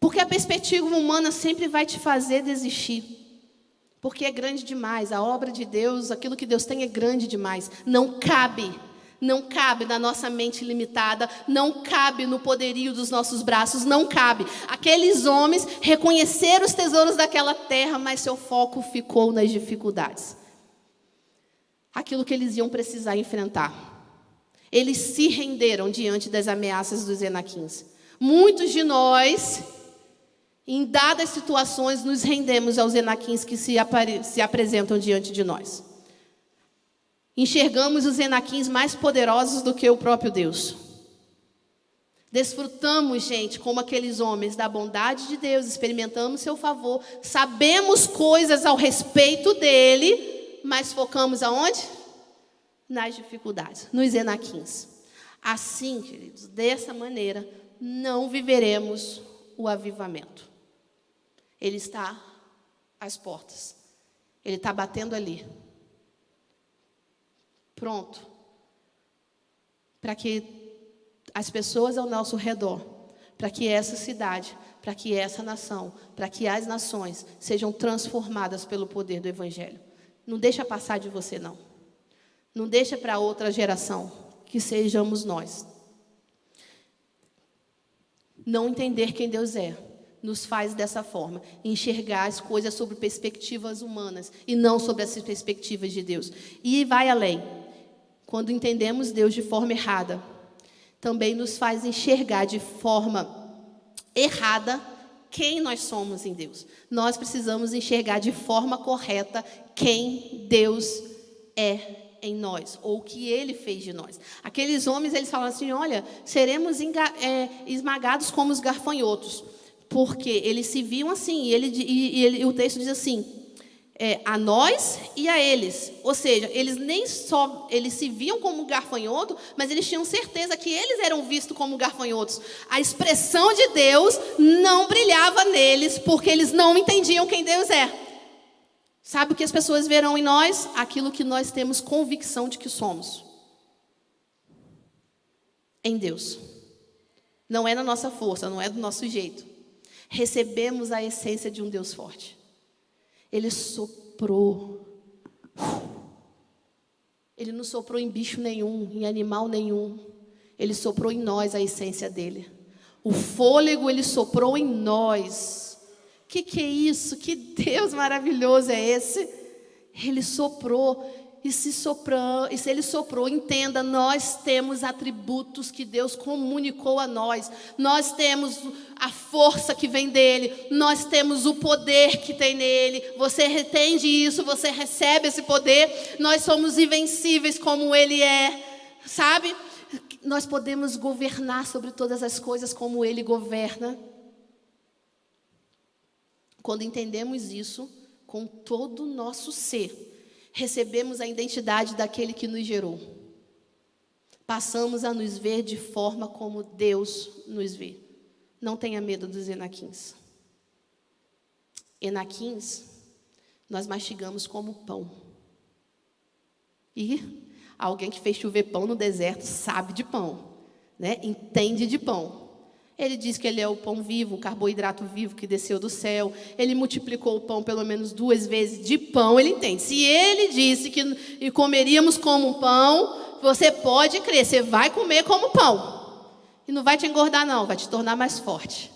Porque a perspectiva humana sempre vai te fazer desistir. Porque é grande demais. A obra de Deus, aquilo que Deus tem é grande demais. Não cabe não cabe na nossa mente limitada, não cabe no poderio dos nossos braços, não cabe. Aqueles homens reconheceram os tesouros daquela terra, mas seu foco ficou nas dificuldades. Aquilo que eles iam precisar enfrentar. Eles se renderam diante das ameaças dos Enaquins. Muitos de nós, em dadas situações, nos rendemos aos Enaquins que se, se apresentam diante de nós. Enxergamos os enaquins mais poderosos do que o próprio Deus. Desfrutamos, gente, como aqueles homens, da bondade de Deus, experimentamos seu favor, sabemos coisas ao respeito dele, mas focamos aonde? Nas dificuldades, nos enaquins. Assim, queridos, dessa maneira, não viveremos o avivamento. Ele está às portas, ele está batendo ali pronto para que as pessoas ao nosso redor, para que essa cidade, para que essa nação, para que as nações sejam transformadas pelo poder do Evangelho. Não deixa passar de você, não. Não deixa para outra geração que sejamos nós. Não entender quem Deus é nos faz dessa forma, enxergar as coisas sobre perspectivas humanas e não sobre as perspectivas de Deus. E vai além. Quando entendemos Deus de forma errada, também nos faz enxergar de forma errada quem nós somos em Deus. Nós precisamos enxergar de forma correta quem Deus é em nós, ou o que ele fez de nós. Aqueles homens, eles falam assim: olha, seremos é, esmagados como os garfanhotos, porque eles se viam assim, e, ele, e, e, ele, e o texto diz assim: é, a nós e a eles. Ou seja, eles nem só eles se viam como garfanhoto, mas eles tinham certeza que eles eram vistos como garfanhotos. A expressão de Deus não brilhava neles, porque eles não entendiam quem Deus é. Sabe o que as pessoas verão em nós? Aquilo que nós temos convicção de que somos. Em Deus. Não é na nossa força, não é do nosso jeito. Recebemos a essência de um Deus forte. Ele soprou. Ele não soprou em bicho nenhum, em animal nenhum. Ele soprou em nós a essência dele. O fôlego ele soprou em nós que, que é isso? Que Deus maravilhoso é esse? Ele soprou. E se, soprou, e se ele soprou, entenda, nós temos atributos que Deus comunicou a nós. Nós temos a força que vem dele, nós temos o poder que tem nele. Você retende isso, você recebe esse poder. Nós somos invencíveis como ele é, sabe? Nós podemos governar sobre todas as coisas como ele governa. Quando entendemos isso com todo o nosso ser, recebemos a identidade daquele que nos gerou. Passamos a nos ver de forma como Deus nos vê. Não tenha medo dos enaquins. Enaquins, nós mastigamos como pão. E alguém que fez chover pão no deserto sabe de pão, né? entende de pão. Ele diz que ele é o pão vivo, o carboidrato vivo que desceu do céu. Ele multiplicou o pão pelo menos duas vezes de pão, ele entende. Se ele disse que comeríamos como pão, você pode crer, você vai comer como pão. E não vai te engordar, não, vai te tornar mais forte.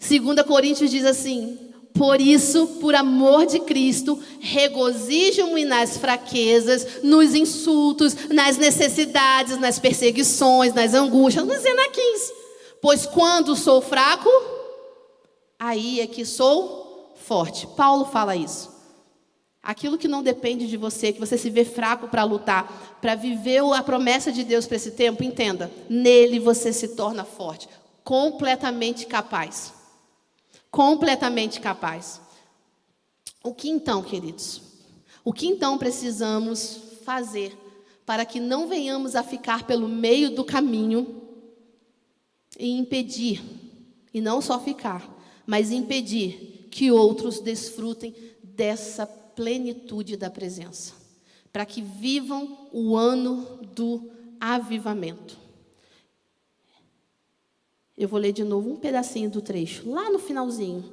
2 Coríntios diz assim: por isso, por amor de Cristo, regozijo-me nas fraquezas, nos insultos, nas necessidades, nas perseguições, nas angústias, nos enaquins. Pois quando sou fraco, aí é que sou forte. Paulo fala isso. Aquilo que não depende de você, que você se vê fraco para lutar, para viver a promessa de Deus para esse tempo, entenda, nele você se torna forte, completamente capaz completamente capaz. O que então, queridos? O que então precisamos fazer para que não venhamos a ficar pelo meio do caminho e impedir, e não só ficar, mas impedir que outros desfrutem dessa plenitude da presença, para que vivam o ano do avivamento. Eu vou ler de novo um pedacinho do trecho, lá no finalzinho,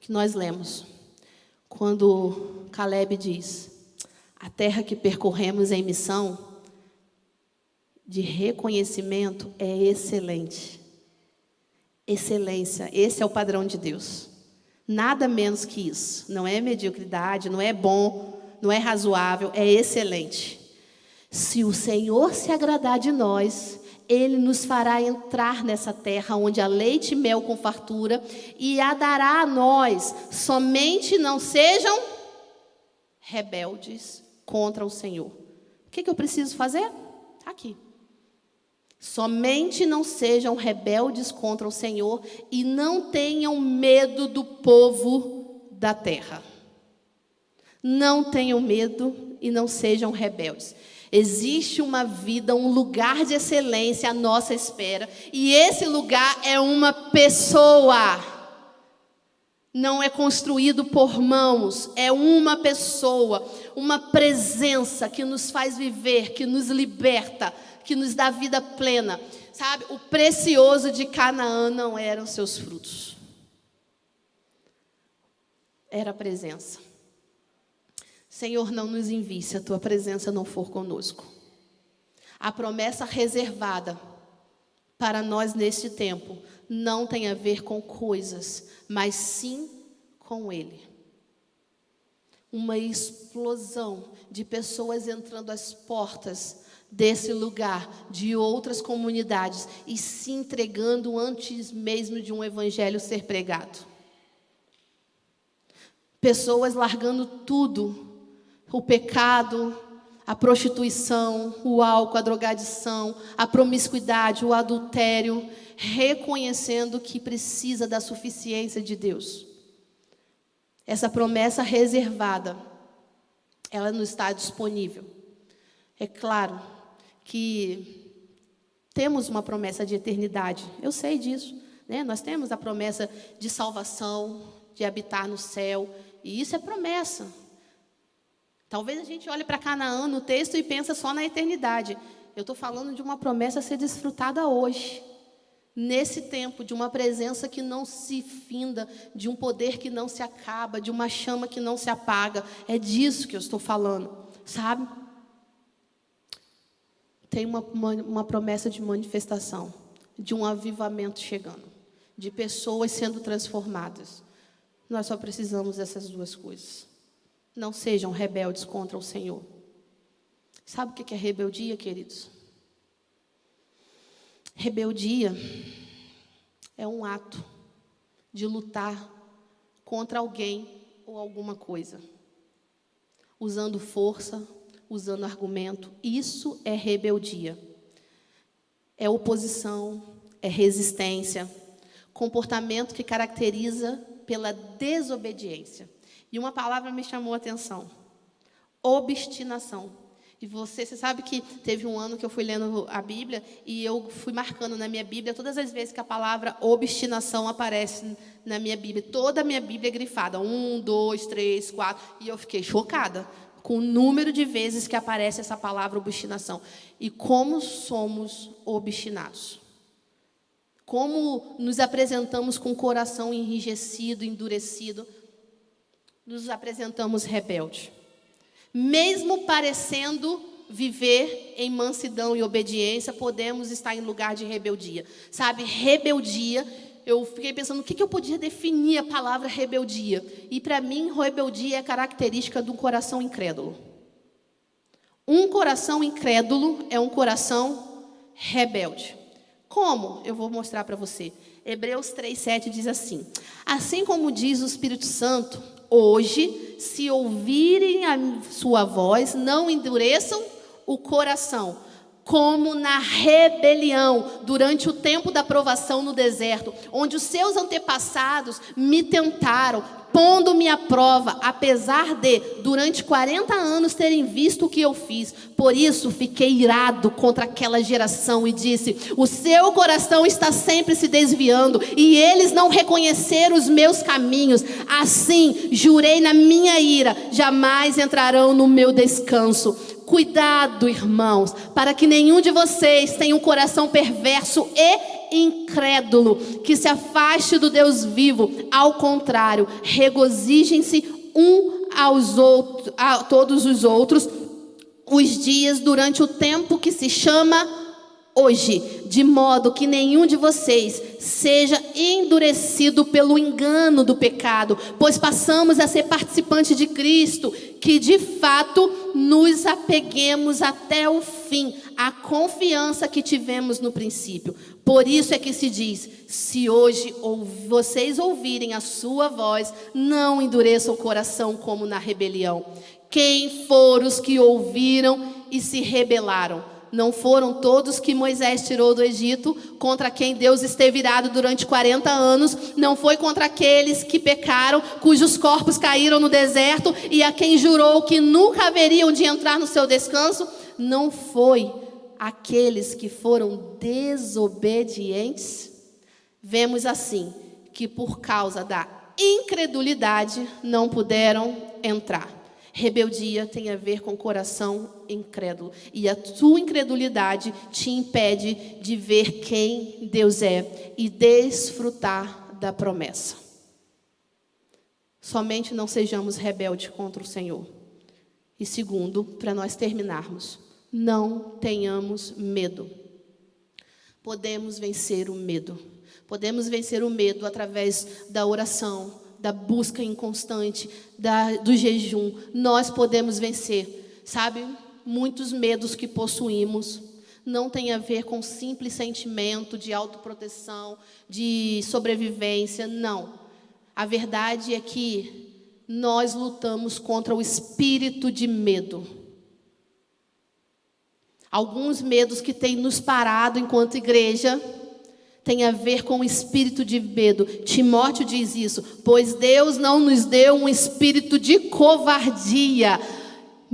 que nós lemos. Quando Caleb diz: A terra que percorremos em missão de reconhecimento é excelente. Excelência, esse é o padrão de Deus. Nada menos que isso. Não é mediocridade, não é bom, não é razoável, é excelente. Se o Senhor se agradar de nós, ele nos fará entrar nessa terra onde há leite e mel com fartura e a dará a nós, somente não sejam rebeldes contra o Senhor. O que, que eu preciso fazer? Está aqui. Somente não sejam rebeldes contra o Senhor e não tenham medo do povo da terra. Não tenham medo e não sejam rebeldes. Existe uma vida, um lugar de excelência à nossa espera, e esse lugar é uma pessoa. Não é construído por mãos, é uma pessoa, uma presença que nos faz viver, que nos liberta, que nos dá vida plena. Sabe, o precioso de Canaã não eram seus frutos, era a presença. Senhor, não nos envie se a tua presença não for conosco. A promessa reservada para nós neste tempo não tem a ver com coisas, mas sim com Ele. Uma explosão de pessoas entrando às portas desse lugar, de outras comunidades e se entregando antes mesmo de um evangelho ser pregado. Pessoas largando tudo, o pecado, a prostituição, o álcool, a drogadição, a promiscuidade, o adultério, reconhecendo que precisa da suficiência de Deus. Essa promessa reservada, ela não está disponível. É claro que temos uma promessa de eternidade, eu sei disso. Né? Nós temos a promessa de salvação, de habitar no céu, e isso é promessa. Talvez a gente olhe para Canaã no texto e pensa só na eternidade. Eu estou falando de uma promessa a ser desfrutada hoje. Nesse tempo, de uma presença que não se finda, de um poder que não se acaba, de uma chama que não se apaga. É disso que eu estou falando, sabe? Tem uma, uma, uma promessa de manifestação, de um avivamento chegando, de pessoas sendo transformadas. Nós só precisamos dessas duas coisas. Não sejam rebeldes contra o Senhor. Sabe o que é rebeldia, queridos? Rebeldia é um ato de lutar contra alguém ou alguma coisa, usando força, usando argumento. Isso é rebeldia. É oposição, é resistência, comportamento que caracteriza pela desobediência. E uma palavra me chamou a atenção: obstinação. E você, você sabe que teve um ano que eu fui lendo a Bíblia e eu fui marcando na minha Bíblia todas as vezes que a palavra obstinação aparece na minha Bíblia. Toda a minha Bíblia é grifada. Um, dois, três, quatro. E eu fiquei chocada com o número de vezes que aparece essa palavra obstinação. E como somos obstinados. Como nos apresentamos com o coração enrijecido, endurecido nos apresentamos rebelde. Mesmo parecendo viver em mansidão e obediência, podemos estar em lugar de rebeldia. Sabe, rebeldia, eu fiquei pensando o que, que eu podia definir a palavra rebeldia. E para mim, rebeldia é característica de um coração incrédulo. Um coração incrédulo é um coração rebelde. Como? Eu vou mostrar para você. Hebreus 3,7 diz assim: Assim como diz o Espírito Santo, Hoje, se ouvirem a sua voz, não endureçam o coração, como na rebelião durante o tempo da provação no deserto, onde os seus antepassados me tentaram, pondo-me à prova, apesar de, durante 40 anos, terem visto o que eu fiz. Por isso, fiquei irado contra aquela geração e disse: O seu coração está sempre se desviando, e eles não reconheceram os meus caminhos. Assim, jurei na minha ira: jamais entrarão no meu descanso. Cuidado, irmãos, para que nenhum de vocês tenha um coração perverso e incrédulo, que se afaste do Deus vivo. Ao contrário, regozijem-se um aos outros, a todos os outros, os dias durante o tempo que se chama hoje, de modo que nenhum de vocês seja endurecido pelo engano do pecado, pois passamos a ser participantes de Cristo, que de fato nos apeguemos até o fim, à confiança que tivemos no princípio. Por isso é que se diz: se hoje vocês ouvirem a sua voz, não endureçam o coração como na rebelião. Quem foram os que ouviram e se rebelaram? Não foram todos que Moisés tirou do Egito, contra quem Deus esteve irado durante 40 anos, não foi contra aqueles que pecaram, cujos corpos caíram no deserto e a quem jurou que nunca haveriam de entrar no seu descanso, não foi aqueles que foram desobedientes, vemos assim que por causa da incredulidade não puderam entrar. Rebeldia tem a ver com coração incrédulo. E a tua incredulidade te impede de ver quem Deus é e desfrutar da promessa. Somente não sejamos rebeldes contra o Senhor. E segundo, para nós terminarmos, não tenhamos medo. podemos vencer o medo. Podemos vencer o medo através da oração, da busca inconstante, da, do jejum. Nós podemos vencer. Sabe, muitos medos que possuímos não tem a ver com simples sentimento de autoproteção, de sobrevivência, não. A verdade é que nós lutamos contra o espírito de medo. Alguns medos que têm nos parado enquanto igreja têm a ver com o espírito de medo. Timóteo diz isso, pois Deus não nos deu um espírito de covardia,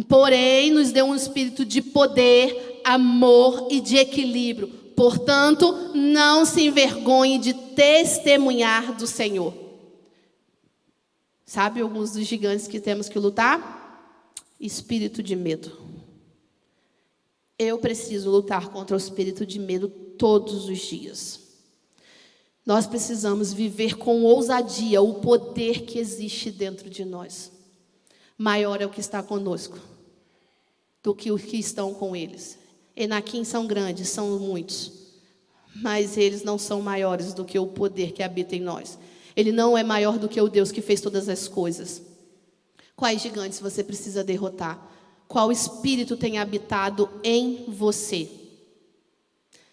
porém nos deu um espírito de poder, amor e de equilíbrio. Portanto, não se envergonhe de testemunhar do Senhor. Sabe alguns dos gigantes que temos que lutar? Espírito de medo. Eu preciso lutar contra o espírito de medo todos os dias. Nós precisamos viver com ousadia o poder que existe dentro de nós. Maior é o que está conosco do que os que estão com eles. Enaquim são grandes, são muitos, mas eles não são maiores do que o poder que habita em nós. Ele não é maior do que o Deus que fez todas as coisas. Quais gigantes você precisa derrotar? Qual espírito tem habitado em você?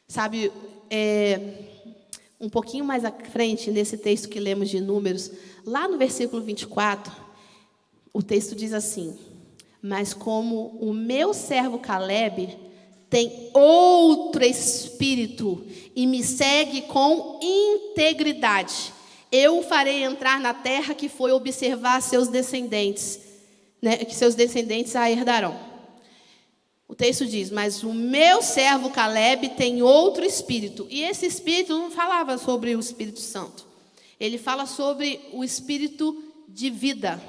Sabe, é, um pouquinho mais à frente, nesse texto que lemos de Números, lá no versículo 24, o texto diz assim: Mas como o meu servo Caleb tem outro espírito e me segue com integridade, eu o farei entrar na terra que foi observar seus descendentes, né, que seus descendentes a herdarão. O texto diz: Mas o meu servo Caleb tem outro espírito. E esse espírito não falava sobre o Espírito Santo. Ele fala sobre o espírito de vida,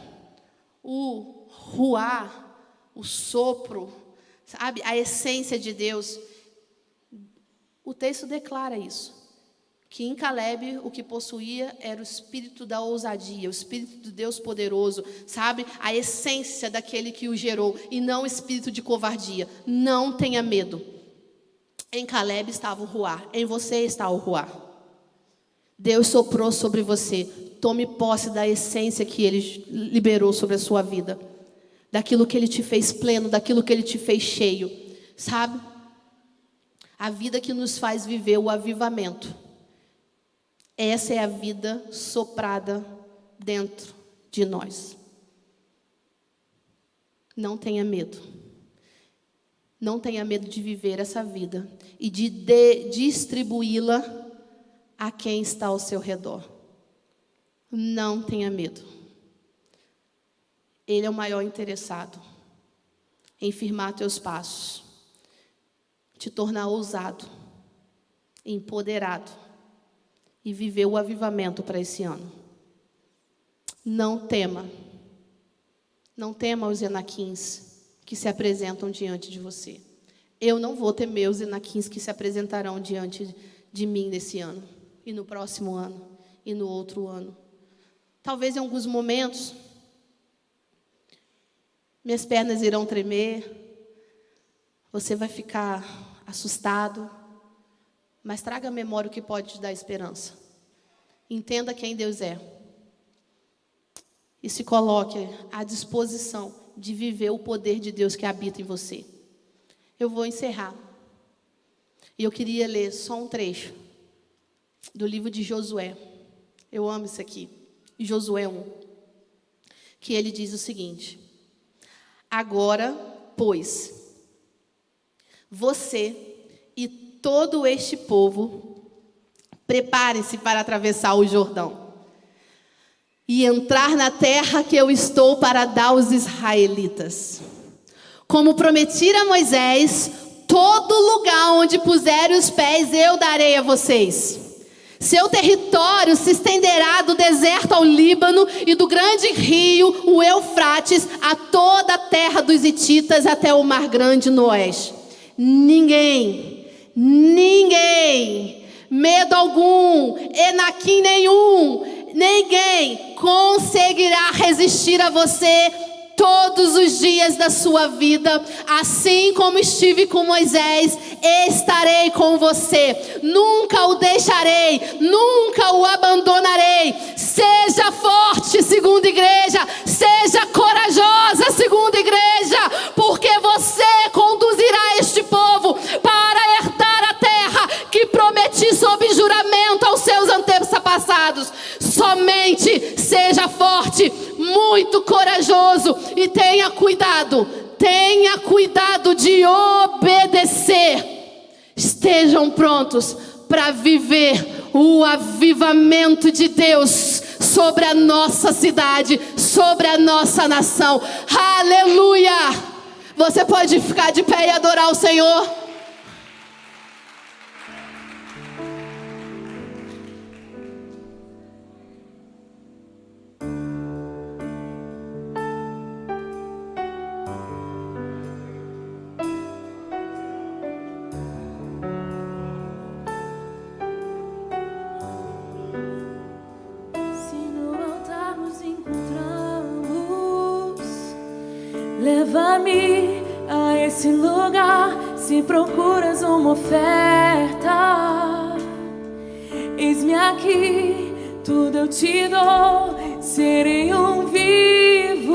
o ruar, o sopro, sabe? A essência de Deus. O texto declara isso que em Caleb o que possuía era o espírito da ousadia, o espírito de Deus poderoso, sabe? A essência daquele que o gerou e não o espírito de covardia. Não tenha medo. Em Caleb estava o ruar, em você está o ruar. Deus soprou sobre você. Tome posse da essência que ele liberou sobre a sua vida, daquilo que ele te fez pleno, daquilo que ele te fez cheio, sabe? A vida que nos faz viver o avivamento essa é a vida soprada dentro de nós. Não tenha medo. Não tenha medo de viver essa vida e de, de distribuí-la a quem está ao seu redor. Não tenha medo. Ele é o maior interessado em firmar teus passos, te tornar ousado, empoderado e viver o avivamento para esse ano. Não tema. Não tema os enaquins que se apresentam diante de você. Eu não vou temer os enaquins que se apresentarão diante de mim nesse ano, e no próximo ano, e no outro ano. Talvez em alguns momentos, minhas pernas irão tremer, você vai ficar assustado, mas traga à memória o que pode te dar esperança. Entenda quem Deus é. E se coloque à disposição de viver o poder de Deus que habita em você. Eu vou encerrar. E eu queria ler só um trecho do livro de Josué. Eu amo isso aqui. Josué 1. Que ele diz o seguinte: Agora, pois, você e todo este povo, prepare-se para atravessar o Jordão e entrar na terra que eu estou para dar aos israelitas. Como prometi a Moisés, todo lugar onde puserem os pés eu darei a vocês. Seu território se estenderá do deserto ao Líbano e do grande rio, o Eufrates, a toda a terra dos Hititas até o Mar Grande no oeste. Ninguém Ninguém, medo algum, enaquim nenhum, ninguém conseguirá resistir a você todos os dias da sua vida, assim como estive com Moisés, estarei com você. Nunca o deixarei, nunca o abandonarei. Seja forte, segunda igreja, seja corajosa, segunda igreja, porque você conduzirá este povo para prometi sob juramento aos seus antepassados. Somente seja forte, muito corajoso e tenha cuidado, tenha cuidado de obedecer. Estejam prontos para viver o avivamento de Deus sobre a nossa cidade, sobre a nossa nação. Aleluia! Você pode ficar de pé e adorar o Senhor. A esse lugar se procuras uma oferta. Eis-me aqui, tudo eu te dou, serei um vivo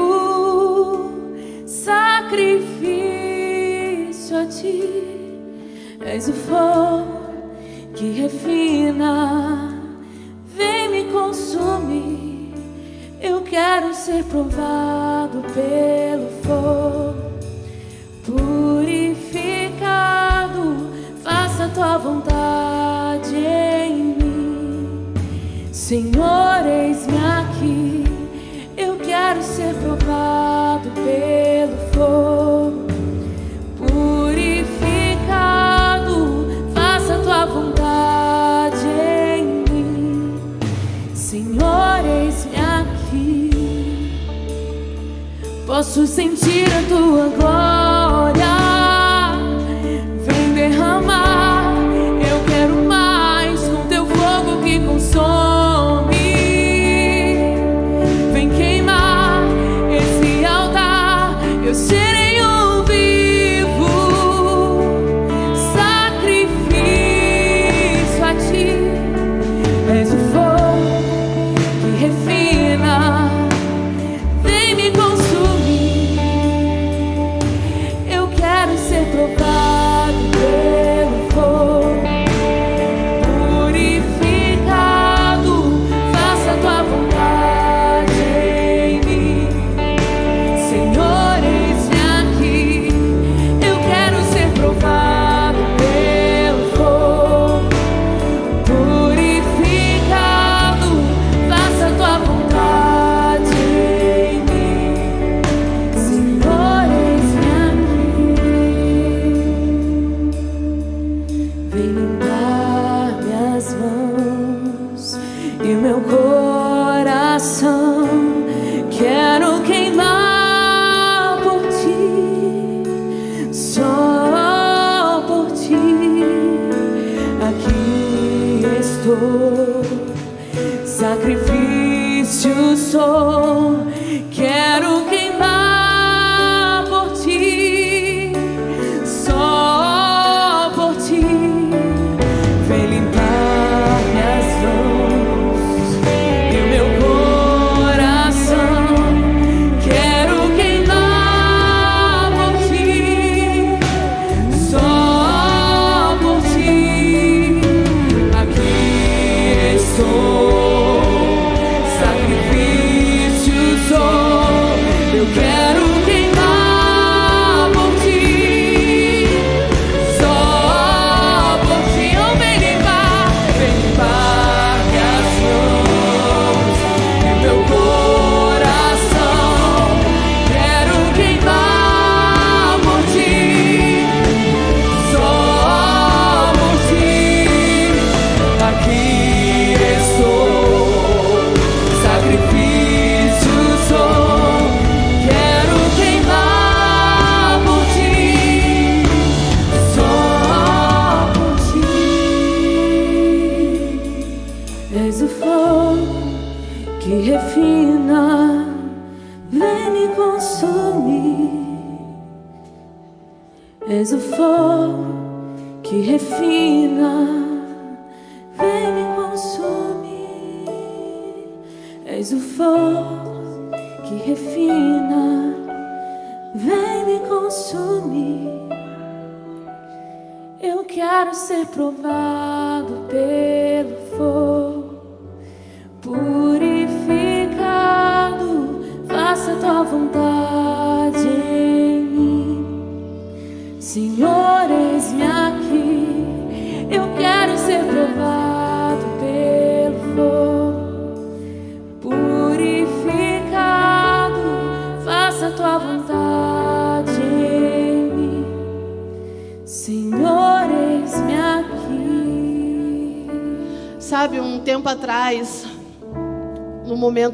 sacrifício a ti. És o fogo que refina, vem me consumir. Eu quero ser provado pelo fogo, purificado. Faça a tua vontade em mim, Senhor. Eis-me aqui. Eu quero ser provado pelo fogo, purificado. Faça tua vontade em mim, Senhor. Eis-me Posso sentir a tua glória.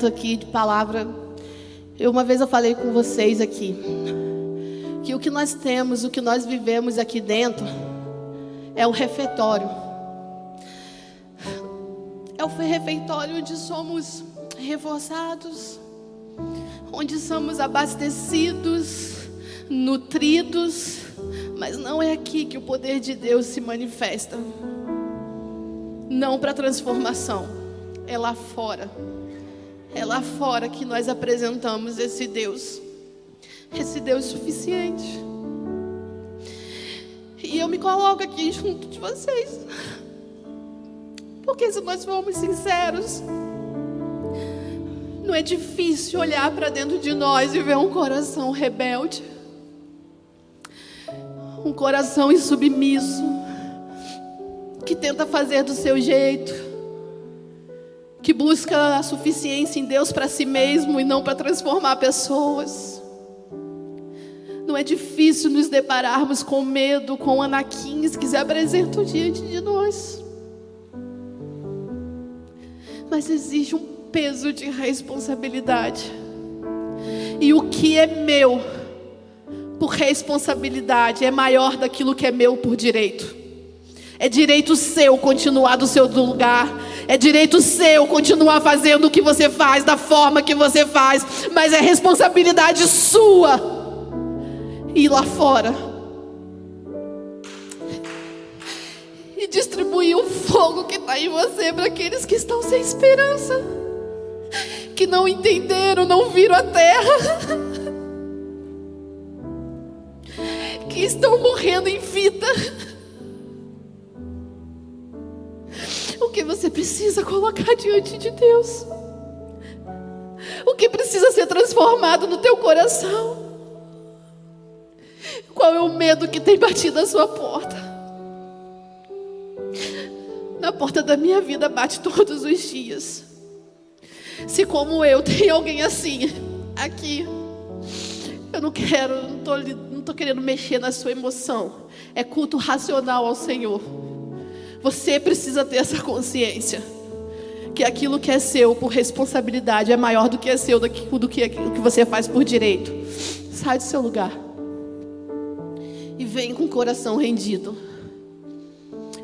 Momento aqui de palavra, eu uma vez eu falei com vocês aqui que o que nós temos, o que nós vivemos aqui dentro é o refeitório. É o refeitório onde somos reforçados, onde somos abastecidos, nutridos, mas não é aqui que o poder de Deus se manifesta. Não para transformação, é lá fora. É lá fora que nós apresentamos esse Deus, esse Deus suficiente. E eu me coloco aqui junto de vocês, porque se nós formos sinceros, não é difícil olhar para dentro de nós e ver um coração rebelde, um coração insubmisso, que tenta fazer do seu jeito que busca a suficiência em Deus para si mesmo e não para transformar pessoas. Não é difícil nos depararmos com medo, com anaquins que se apresentam diante de nós. Mas existe um peso de responsabilidade. E o que é meu por responsabilidade é maior daquilo que é meu por direito. É direito seu continuar do seu lugar. É direito seu continuar fazendo o que você faz, da forma que você faz. Mas é responsabilidade sua ir lá fora e distribuir o fogo que está em você para aqueles que estão sem esperança, que não entenderam, não viram a terra, (laughs) que estão morrendo em vida. O que você precisa colocar diante de Deus? O que precisa ser transformado no teu coração? Qual é o medo que tem batido à sua porta? Na porta da minha vida bate todos os dias. Se como eu tem alguém assim aqui, eu não quero, não tô, não tô querendo mexer na sua emoção. É culto racional ao Senhor. Você precisa ter essa consciência. Que aquilo que é seu por responsabilidade é maior do que é seu, do que, do que que você faz por direito. Sai do seu lugar. E vem com o coração rendido.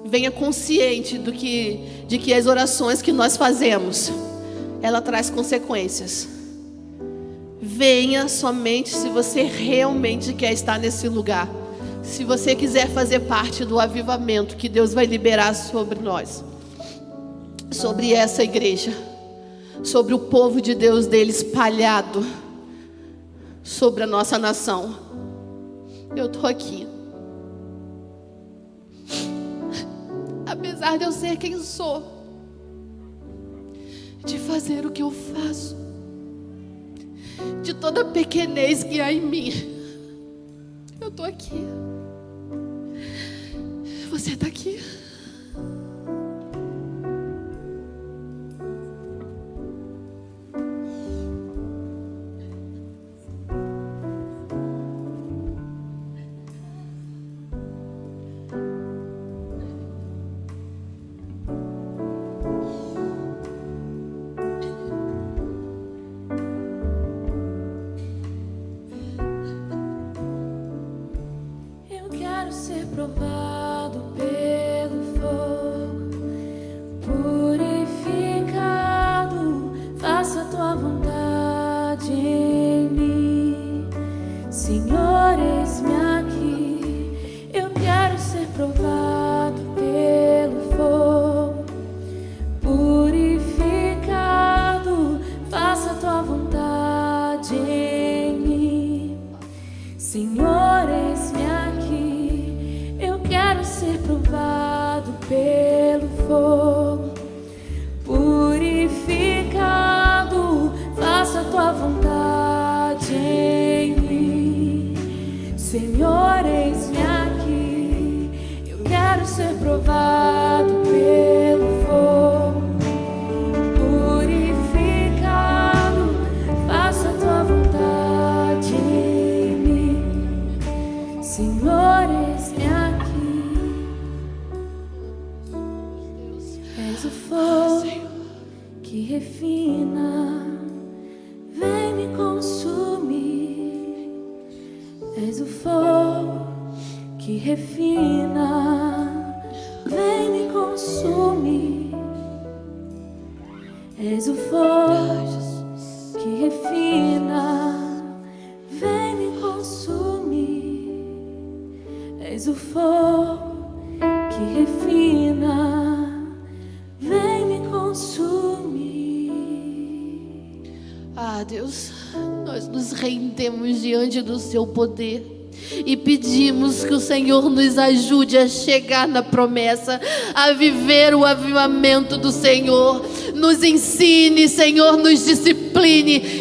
Venha consciente do que, de que as orações que nós fazemos, ela traz consequências. Venha somente se você realmente quer estar nesse lugar. Se você quiser fazer parte do avivamento que Deus vai liberar sobre nós, sobre essa igreja, sobre o povo de Deus dele espalhado, sobre a nossa nação. Eu estou aqui. Apesar de eu ser quem sou, de fazer o que eu faço, de toda a pequenez que há em mim, eu estou aqui. Você está aqui. Ser provado pelo Seu poder. E pedimos que o Senhor nos ajude a chegar na promessa, a viver o avivamento do Senhor. Nos ensine, Senhor, nos discipline.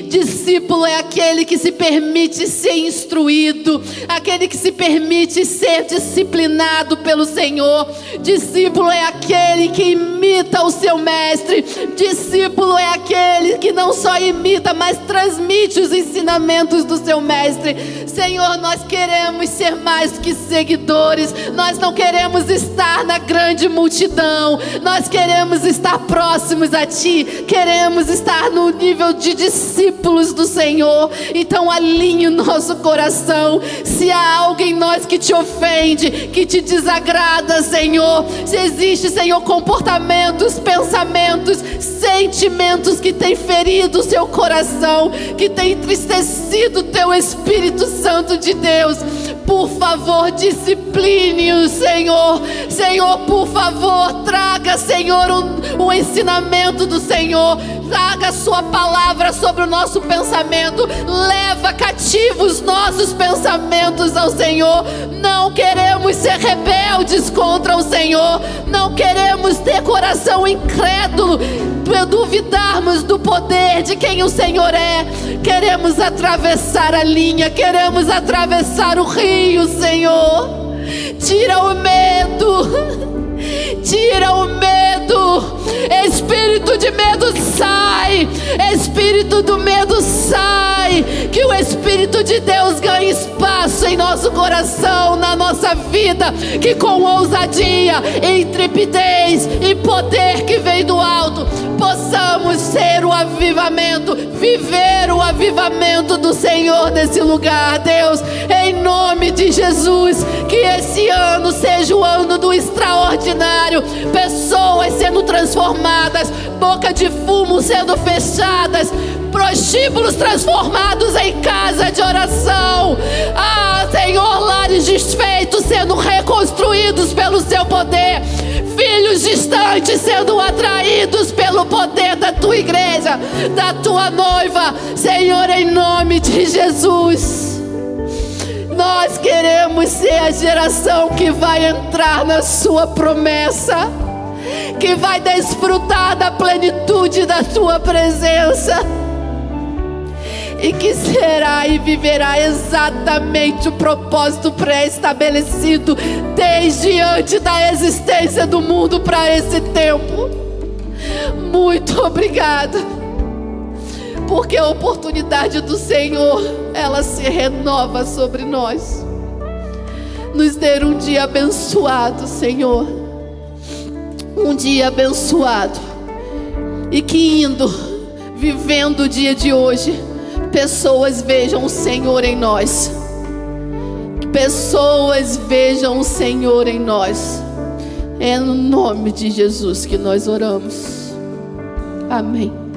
Discípulo é aquele que se permite ser instruído, aquele que se permite ser disciplinado pelo Senhor. Discípulo é aquele que imita o seu mestre. Discípulo é aquele que não só imita, mas transmite os ensinamentos do seu mestre. Senhor, nós queremos ser mais que seguidores, nós não queremos estar na grande multidão, nós queremos estar próximos a Ti, queremos estar no nível de discípulos do Senhor. Então, alinhe o nosso coração. Se há algo em nós que te ofende, que te desagrada, Senhor, se existe, Senhor, comportamentos, pensamentos, sentimentos que têm ferido o seu coração, que têm entristecido o teu Espírito Santo de Deus. Por favor, discipline-o, Senhor. Senhor, por favor, traga, Senhor, um, um ensinamento do Senhor. Traga a sua palavra sobre o nosso pensamento. Leva cativos nossos pensamentos ao Senhor. Não queremos ser rebeldes contra o Senhor. Não queremos ter coração incrédulo. Duvidarmos do poder de quem o Senhor é. Queremos atravessar a linha. Queremos atravessar o rio, Senhor. Tira o medo. (laughs) Tira o medo, espírito de medo sai, espírito do medo sai, que o Espírito de Deus ganhe espaço em nosso coração, na nossa vida, que com ousadia, intrepidez e poder que vem do alto, possamos ser o avivamento, viver o avivamento do Senhor nesse lugar, Deus, em nome de Jesus, que esse ano seja o ano do extraordinário, pessoas sendo transformadas, boca de fumo sendo fechadas, prostíbulos transformados em casa de oração. Ah, Senhor, lares desfeitos sendo reconstruídos pelo seu poder. Filhos distantes sendo atraídos pelo poder da tua igreja, da tua noiva. Senhor, em nome de Jesus. Nós queremos ser a geração que vai entrar na Sua promessa, que vai desfrutar da plenitude da Tua presença e que será e viverá exatamente o propósito pré-estabelecido desde antes da existência do mundo para esse tempo. Muito obrigada, porque a oportunidade do Senhor ela se renova sobre nós. Nos dê um dia abençoado, Senhor. Um dia abençoado. E que indo, vivendo o dia de hoje, pessoas vejam o Senhor em nós. Pessoas vejam o Senhor em nós. É no nome de Jesus que nós oramos. Amém.